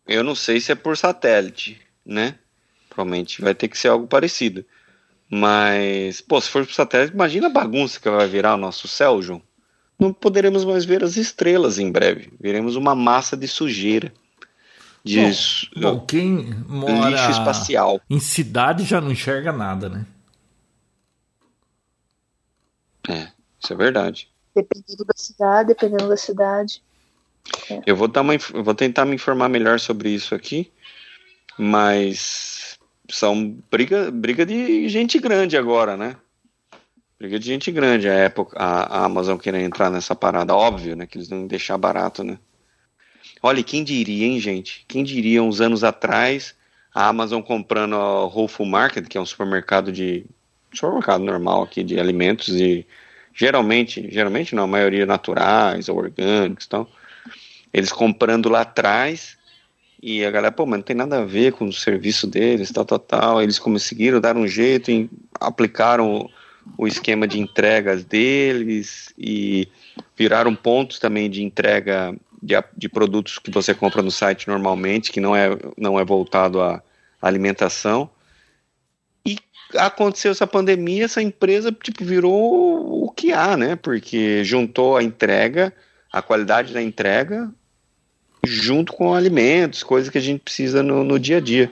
Eu não sei se é por satélite, né? Provavelmente vai ter que ser algo parecido. Mas, pô, se for pro satélite, imagina a bagunça que vai virar o nosso céu, João. Não poderemos mais ver as estrelas em breve. Veremos uma massa de sujeira. De bom, bom, quem mora lixo espacial. em cidade já não enxerga nada, né? É, isso é verdade. Dependendo da cidade, dependendo da cidade. É. Eu vou, dar uma, vou tentar me informar melhor sobre isso aqui, mas são briga, briga de gente grande agora, né? Briga de gente grande. A, época, a, a Amazon querendo entrar nessa parada, óbvio, né? Que eles não iam deixar barato, né? Olha, quem diria, hein, gente? Quem diria uns anos atrás a Amazon comprando a Whole Foods Market, que é um supermercado de supermercado normal aqui de alimentos e geralmente, geralmente não, a maioria naturais ou orgânicos, então, eles comprando lá atrás e a galera, pô, mas não tem nada a ver com o serviço deles, tal, tal, tal. Eles conseguiram dar um jeito e aplicaram o esquema de entregas deles e viraram pontos também de entrega de, de produtos que você compra no site normalmente, que não é, não é voltado à alimentação. E aconteceu essa pandemia, essa empresa tipo, virou o que há, né? Porque juntou a entrega, a qualidade da entrega, junto com alimentos, coisas que a gente precisa no, no dia a dia.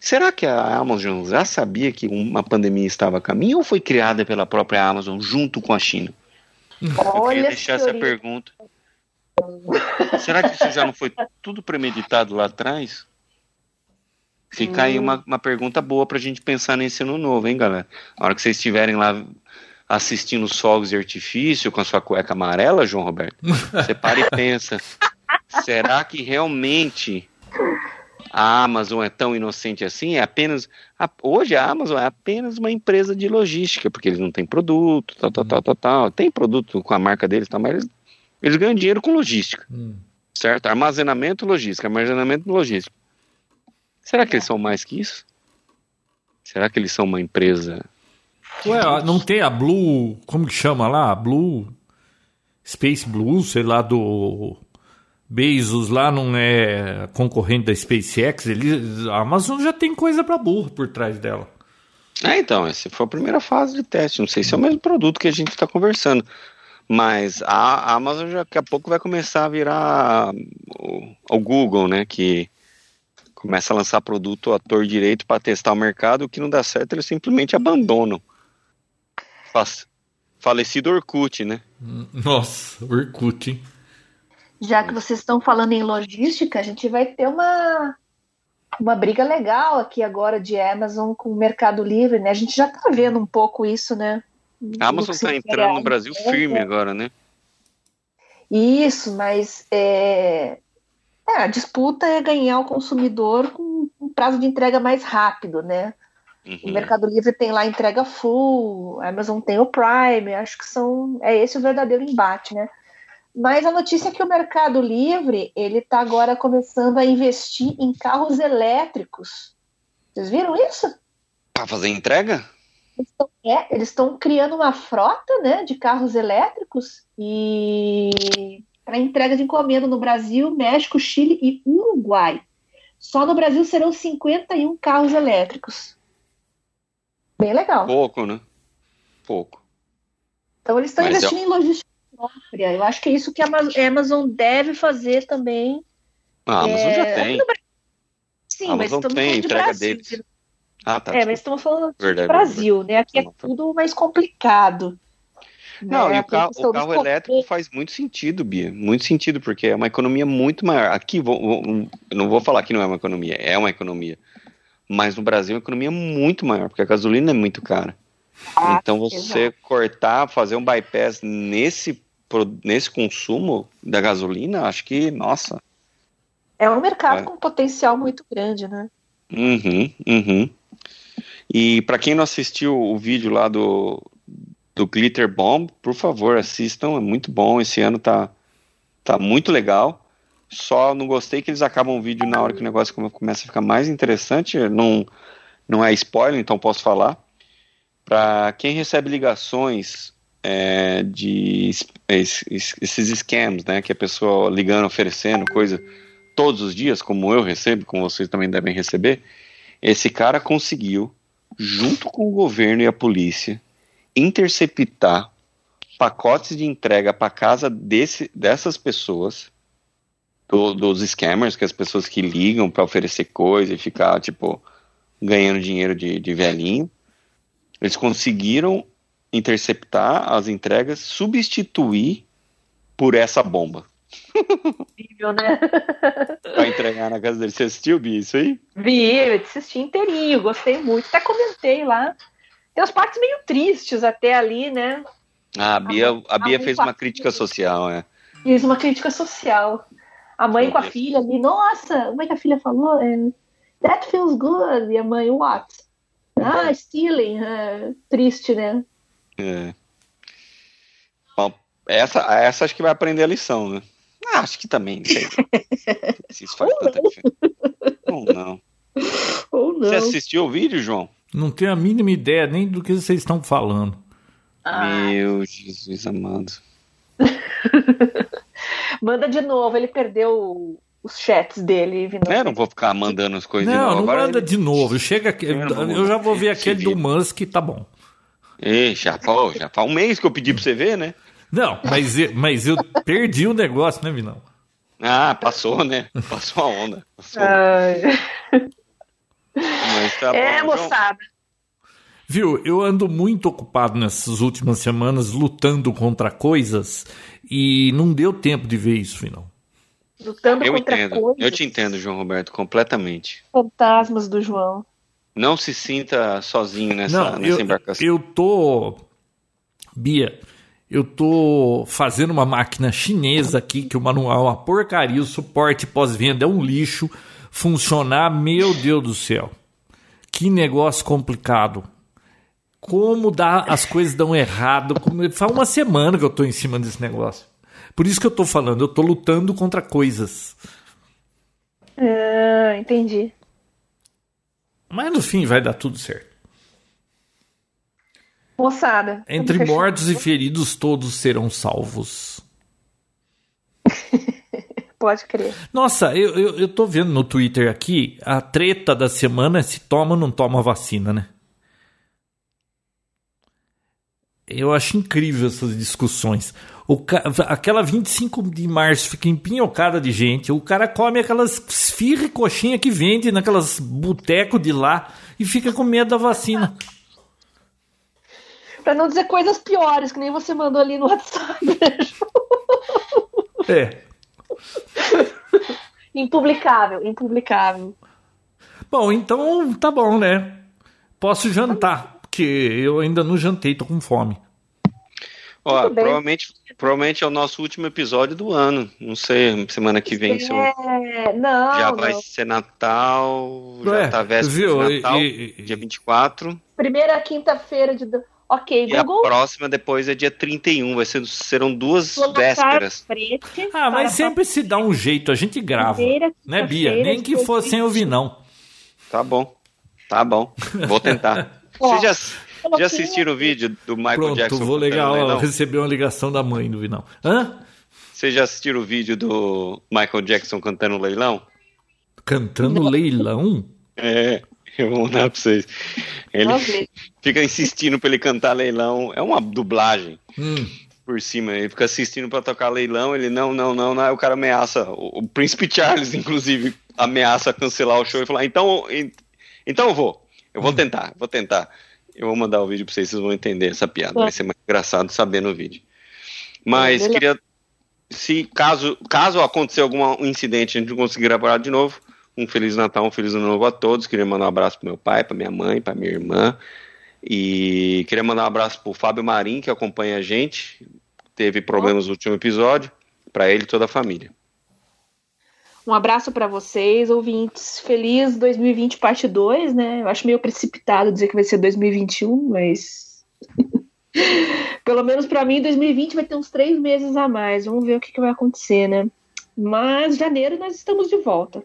Será que a Amazon já sabia que uma pandemia estava a caminho ou foi criada pela própria Amazon junto com a China? Olha Eu queria deixar essa pergunta. Será que isso já não foi tudo premeditado lá atrás? Fica hum. aí uma, uma pergunta boa para a gente pensar nesse ano novo, hein, galera? Na hora que vocês estiverem lá assistindo os fogos de artifício com a sua cueca amarela, João Roberto, você para e pensa: *laughs* será que realmente a Amazon é tão inocente assim? É apenas. A, hoje a Amazon é apenas uma empresa de logística, porque eles não têm produto, tal, tal, tal, tal, tal. Tem produto com a marca deles, tal, mas eles, eles ganham dinheiro com logística. Hum. Certo? Armazenamento logística, armazenamento logística. Será que eles são mais que isso? Será que eles são uma empresa. Ué, não tem a Blue. Como que chama lá? Blue. Space Blue, sei lá, do Bezos lá não é concorrente da SpaceX, ele, a Amazon já tem coisa para burro por trás dela. É, então, essa foi a primeira fase de teste. Não sei se é o mesmo produto que a gente está conversando. Mas a Amazon já, daqui a pouco vai começar a virar o, o Google, né? Que começa a lançar produto à tor direito para testar o mercado. O que não dá certo, eles simplesmente abandonam. Falecido Orkut, né? Nossa, Orkut, hein? Já que vocês estão falando em logística, a gente vai ter uma, uma briga legal aqui agora de Amazon com o Mercado Livre, né? A gente já está vendo um pouco isso, né? A Amazon está entrando no Brasil firme agora, né? Isso, mas é, é, a disputa é ganhar o consumidor com um prazo de entrega mais rápido, né? Uhum. O Mercado Livre tem lá entrega full, a Amazon tem o Prime, acho que são é esse o verdadeiro embate, né? Mas a notícia é que o Mercado Livre ele está agora começando a investir em carros elétricos. Vocês viram isso? Para fazer entrega? Eles estão é, criando uma frota né, de carros elétricos e para entrega de encomenda no Brasil, México, Chile e Uruguai. Só no Brasil serão 51 carros elétricos. Bem legal. Pouco, né? Pouco. Então eles estão investindo é... em logística própria. Eu acho que é isso que a Amazon deve fazer também. A Amazon é... já tem. Sim, mas estamos tem, falando de Brasil. Deles. Ah, tá, é, mas estamos falando de Brasil, né? Aqui é tudo mais complicado. Não, né? e o carro, o carro elétrico faz muito sentido, Bia. Muito sentido, porque é uma economia muito maior. Aqui, vou, vou, não vou falar que não é uma economia, é uma economia. Mas no Brasil é uma economia muito maior, porque a gasolina é muito cara. Ah, então você exato. cortar, fazer um bypass nesse nesse consumo da gasolina, acho que, nossa. É um mercado é. com potencial muito grande, né? Uhum, uhum. E para quem não assistiu o vídeo lá do, do Glitter Bomb, por favor, assistam, é muito bom. Esse ano tá, tá muito legal. Só não gostei que eles acabam o vídeo na hora que o negócio começa a ficar mais interessante. Não, não é spoiler, então posso falar. Para quem recebe ligações é, de esses scams, né, que a pessoa ligando, oferecendo coisa todos os dias, como eu recebo, como vocês também devem receber, esse cara conseguiu, junto com o governo e a polícia, interceptar pacotes de entrega para casa desse, dessas pessoas, do, dos scammers, que é as pessoas que ligam para oferecer coisa e ficar, tipo, ganhando dinheiro de, de velhinho. Eles conseguiram interceptar as entregas, substituir por essa bomba. Incrível, né? *laughs* pra entregar na casa dele. Você assistiu, Bia, isso aí? Vi, eu assisti inteirinho, gostei muito. Até comentei lá. Tem as partes meio tristes até ali, né? Ah, a Bia, a Bia fez uma crítica social, é. Fez uma crítica social. A mãe com a filha ali, nossa, como é que a filha falou? É, That feels good. E a mãe, what? Ah, stealing. É, triste, né? É. Bom, essa, essa acho que vai aprender a lição, né? Ah, acho que também. *laughs* Se isso faz tanta diferença. Ou não. Ou não. Você assistiu o vídeo, João? Não tenho a mínima ideia nem do que vocês estão falando. Meu Jesus amado. *laughs* Manda de novo, ele perdeu os chats dele. Vindo é, não vou ficar mandando as coisas não, de novo. Não, Agora manda ele... de novo. Chega aqui. Eu, eu já vou ver aquele do Musk, tá bom. E, já, pô, já faz um mês que eu pedi pra você ver, né? Não, mas eu, mas eu perdi o negócio, né, Vinão? Ah, passou, né? Passou a onda. Passou. Tá é, bom, moçada. Viu, eu ando muito ocupado nessas últimas semanas lutando contra coisas e não deu tempo de ver isso, Vinão. Lutando eu contra entendo, coisas. eu te entendo, João Roberto, completamente. Fantasmas do João. Não se sinta sozinho nessa, não, nessa eu, embarcação. Eu tô. Bia, eu tô fazendo uma máquina chinesa aqui, que o manual é uma porcaria, o suporte pós-venda é um lixo. Funcionar, meu Deus do céu. Que negócio complicado. Como dá, as coisas dão errado. Faz uma semana que eu tô em cima desse negócio. Por isso que eu tô falando, eu tô lutando contra coisas. Ah, entendi. Mas no fim vai dar tudo certo. Moçada. Entre mortos e feridos, todos serão salvos. *laughs* Pode crer. Nossa, eu, eu, eu tô vendo no Twitter aqui a treta da semana é se toma ou não toma vacina, né? Eu acho incrível essas discussões. O ca... Aquela 25 de março fica empinhocada de gente. O cara come aquelas esfirra e coxinha que vende naquelas botecos de lá e fica com medo da vacina. *laughs* Pra não dizer coisas piores, que nem você mandou ali no WhatsApp. é. *laughs* Impublicável, impublicável. Bom, então tá bom, né? Posso jantar, porque eu ainda não jantei, tô com fome. Ó, provavelmente, provavelmente é o nosso último episódio do ano. Não sei, semana que vem. É, não. Já não. vai ser Natal, já é, tá véspera viu? de Natal, E- e- dia 24. Primeira quinta-feira de. Ok, E a Google. próxima depois é dia 31. Vai ser, serão duas colocar vésperas. Ah, mas sempre se dá um jeito, a gente grava. Primeira Né, Bia? Nem que fosse sem ouvir, não. Tá bom. Tá bom. Vou tentar. *laughs* Ó, Vocês já, já assistiram o vídeo do Michael Pronto, Jackson? vou legal, cantando ó, leilão? receber uma ligação da mãe do Vinão. Hã? Vocês já assistiram o vídeo do Michael Jackson cantando leilão? Cantando leilão? É, eu vou mandar pra vocês. Ele fica insistindo pra ele cantar leilão. É uma dublagem Hum. por cima. Ele fica assistindo pra tocar leilão. Ele não, não, não, não. Aí o cara ameaça. O, o príncipe Charles, inclusive, ameaça cancelar o show e falar: então, en- então eu vou. Eu vou tentar, vou tentar. Eu vou mandar o vídeo pra vocês, vocês vão entender essa piada. Vai ser mais engraçado sabendo o vídeo. Mas Beleza. queria. Se caso, caso acontecer algum incidente a gente não conseguir gravar de novo, um Feliz Natal, um Feliz Ano Novo a todos. Queria mandar um abraço pro meu pai, pra minha mãe, pra minha irmã. E queria mandar um abraço pro Fábio Marim, que acompanha a gente. Teve problemas no último episódio. Pra ele e toda a família. Um abraço para vocês, ouvintes. Feliz 2020 parte 2, né? Eu acho meio precipitado dizer que vai ser 2021, mas. *laughs* Pelo menos para mim, 2020 vai ter uns três meses a mais. Vamos ver o que, que vai acontecer, né? Mas janeiro nós estamos de volta.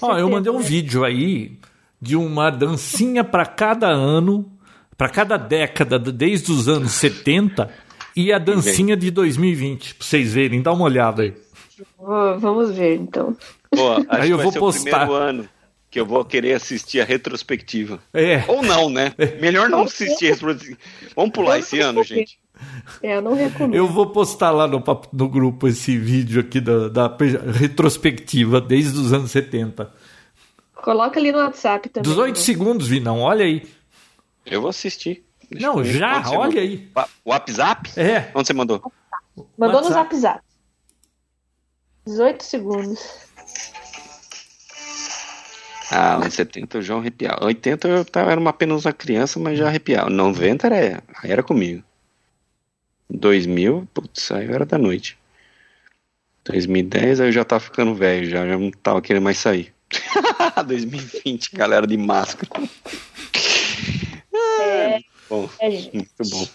Ó, eu mandei um né? vídeo aí de uma dancinha pra cada ano, pra cada década, desde os anos 70, e a dancinha de 2020, pra vocês verem, dá uma olhada aí. Vamos ver, então. Pô, acho Aí que eu vai vou ser postar. o primeiro ano que eu vou querer assistir a retrospectiva. É. Ou não, né? Melhor não assistir a retrospectiva. Vamos pular esse ano, gente. É, eu não recomendo. Eu vou postar lá no, no grupo esse vídeo aqui da, da pe- retrospectiva desde os anos 70. Coloca ali no WhatsApp também. 18 né? segundos, Vinão, olha aí. Eu vou assistir. Deixa Não, já, olha mandou? aí. WhatsApp? É. Onde você mandou? Mandou no WhatsApp. Zap zap. 18 segundos. Ah, anos 70 eu já arrepiava. 80 eu tava, era uma, apenas uma criança, mas já arrepiava. 90 era, era comigo. 2000, putz, aí era da noite. 2010 aí eu já tava ficando velho, já, já não tava querendo mais sair. *laughs* 2020, galera de máscara. É, Bom, é, muito bom.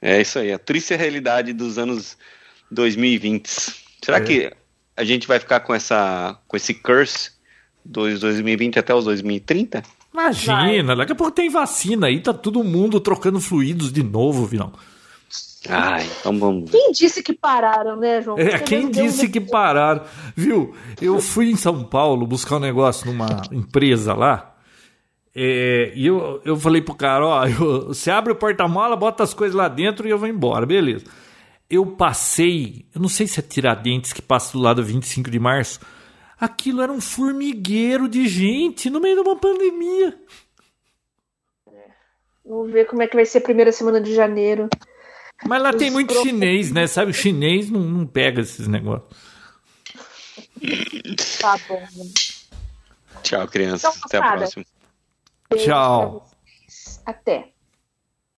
É isso aí, a triste realidade dos anos 2020. Será É. que a gente vai ficar com essa com esse curse dos 2020 até os 2030? Imagina, Vai. daqui a pouco tem vacina aí, tá todo mundo trocando fluidos de novo, Vinão. Ah, então vamos. Quem disse que pararam, né, João? É, quem disse que pararam? Viu? Eu fui em São Paulo buscar um negócio numa empresa lá. É, e eu, eu falei pro cara: ó, *laughs* eu, você abre o porta-mala, bota as coisas lá dentro e eu vou embora, beleza. Eu passei, eu não sei se é Tiradentes que passa do lado 25 de março. Aquilo era um formigueiro de gente no meio de uma pandemia. Vamos ver como é que vai ser a primeira semana de janeiro. Mas lá Os tem muito chinês, né? Sabe, o chinês não, não pega esses negócios. *laughs* Tá bom. Tchau, crianças. Então, Até a próxima. Tchau. Até.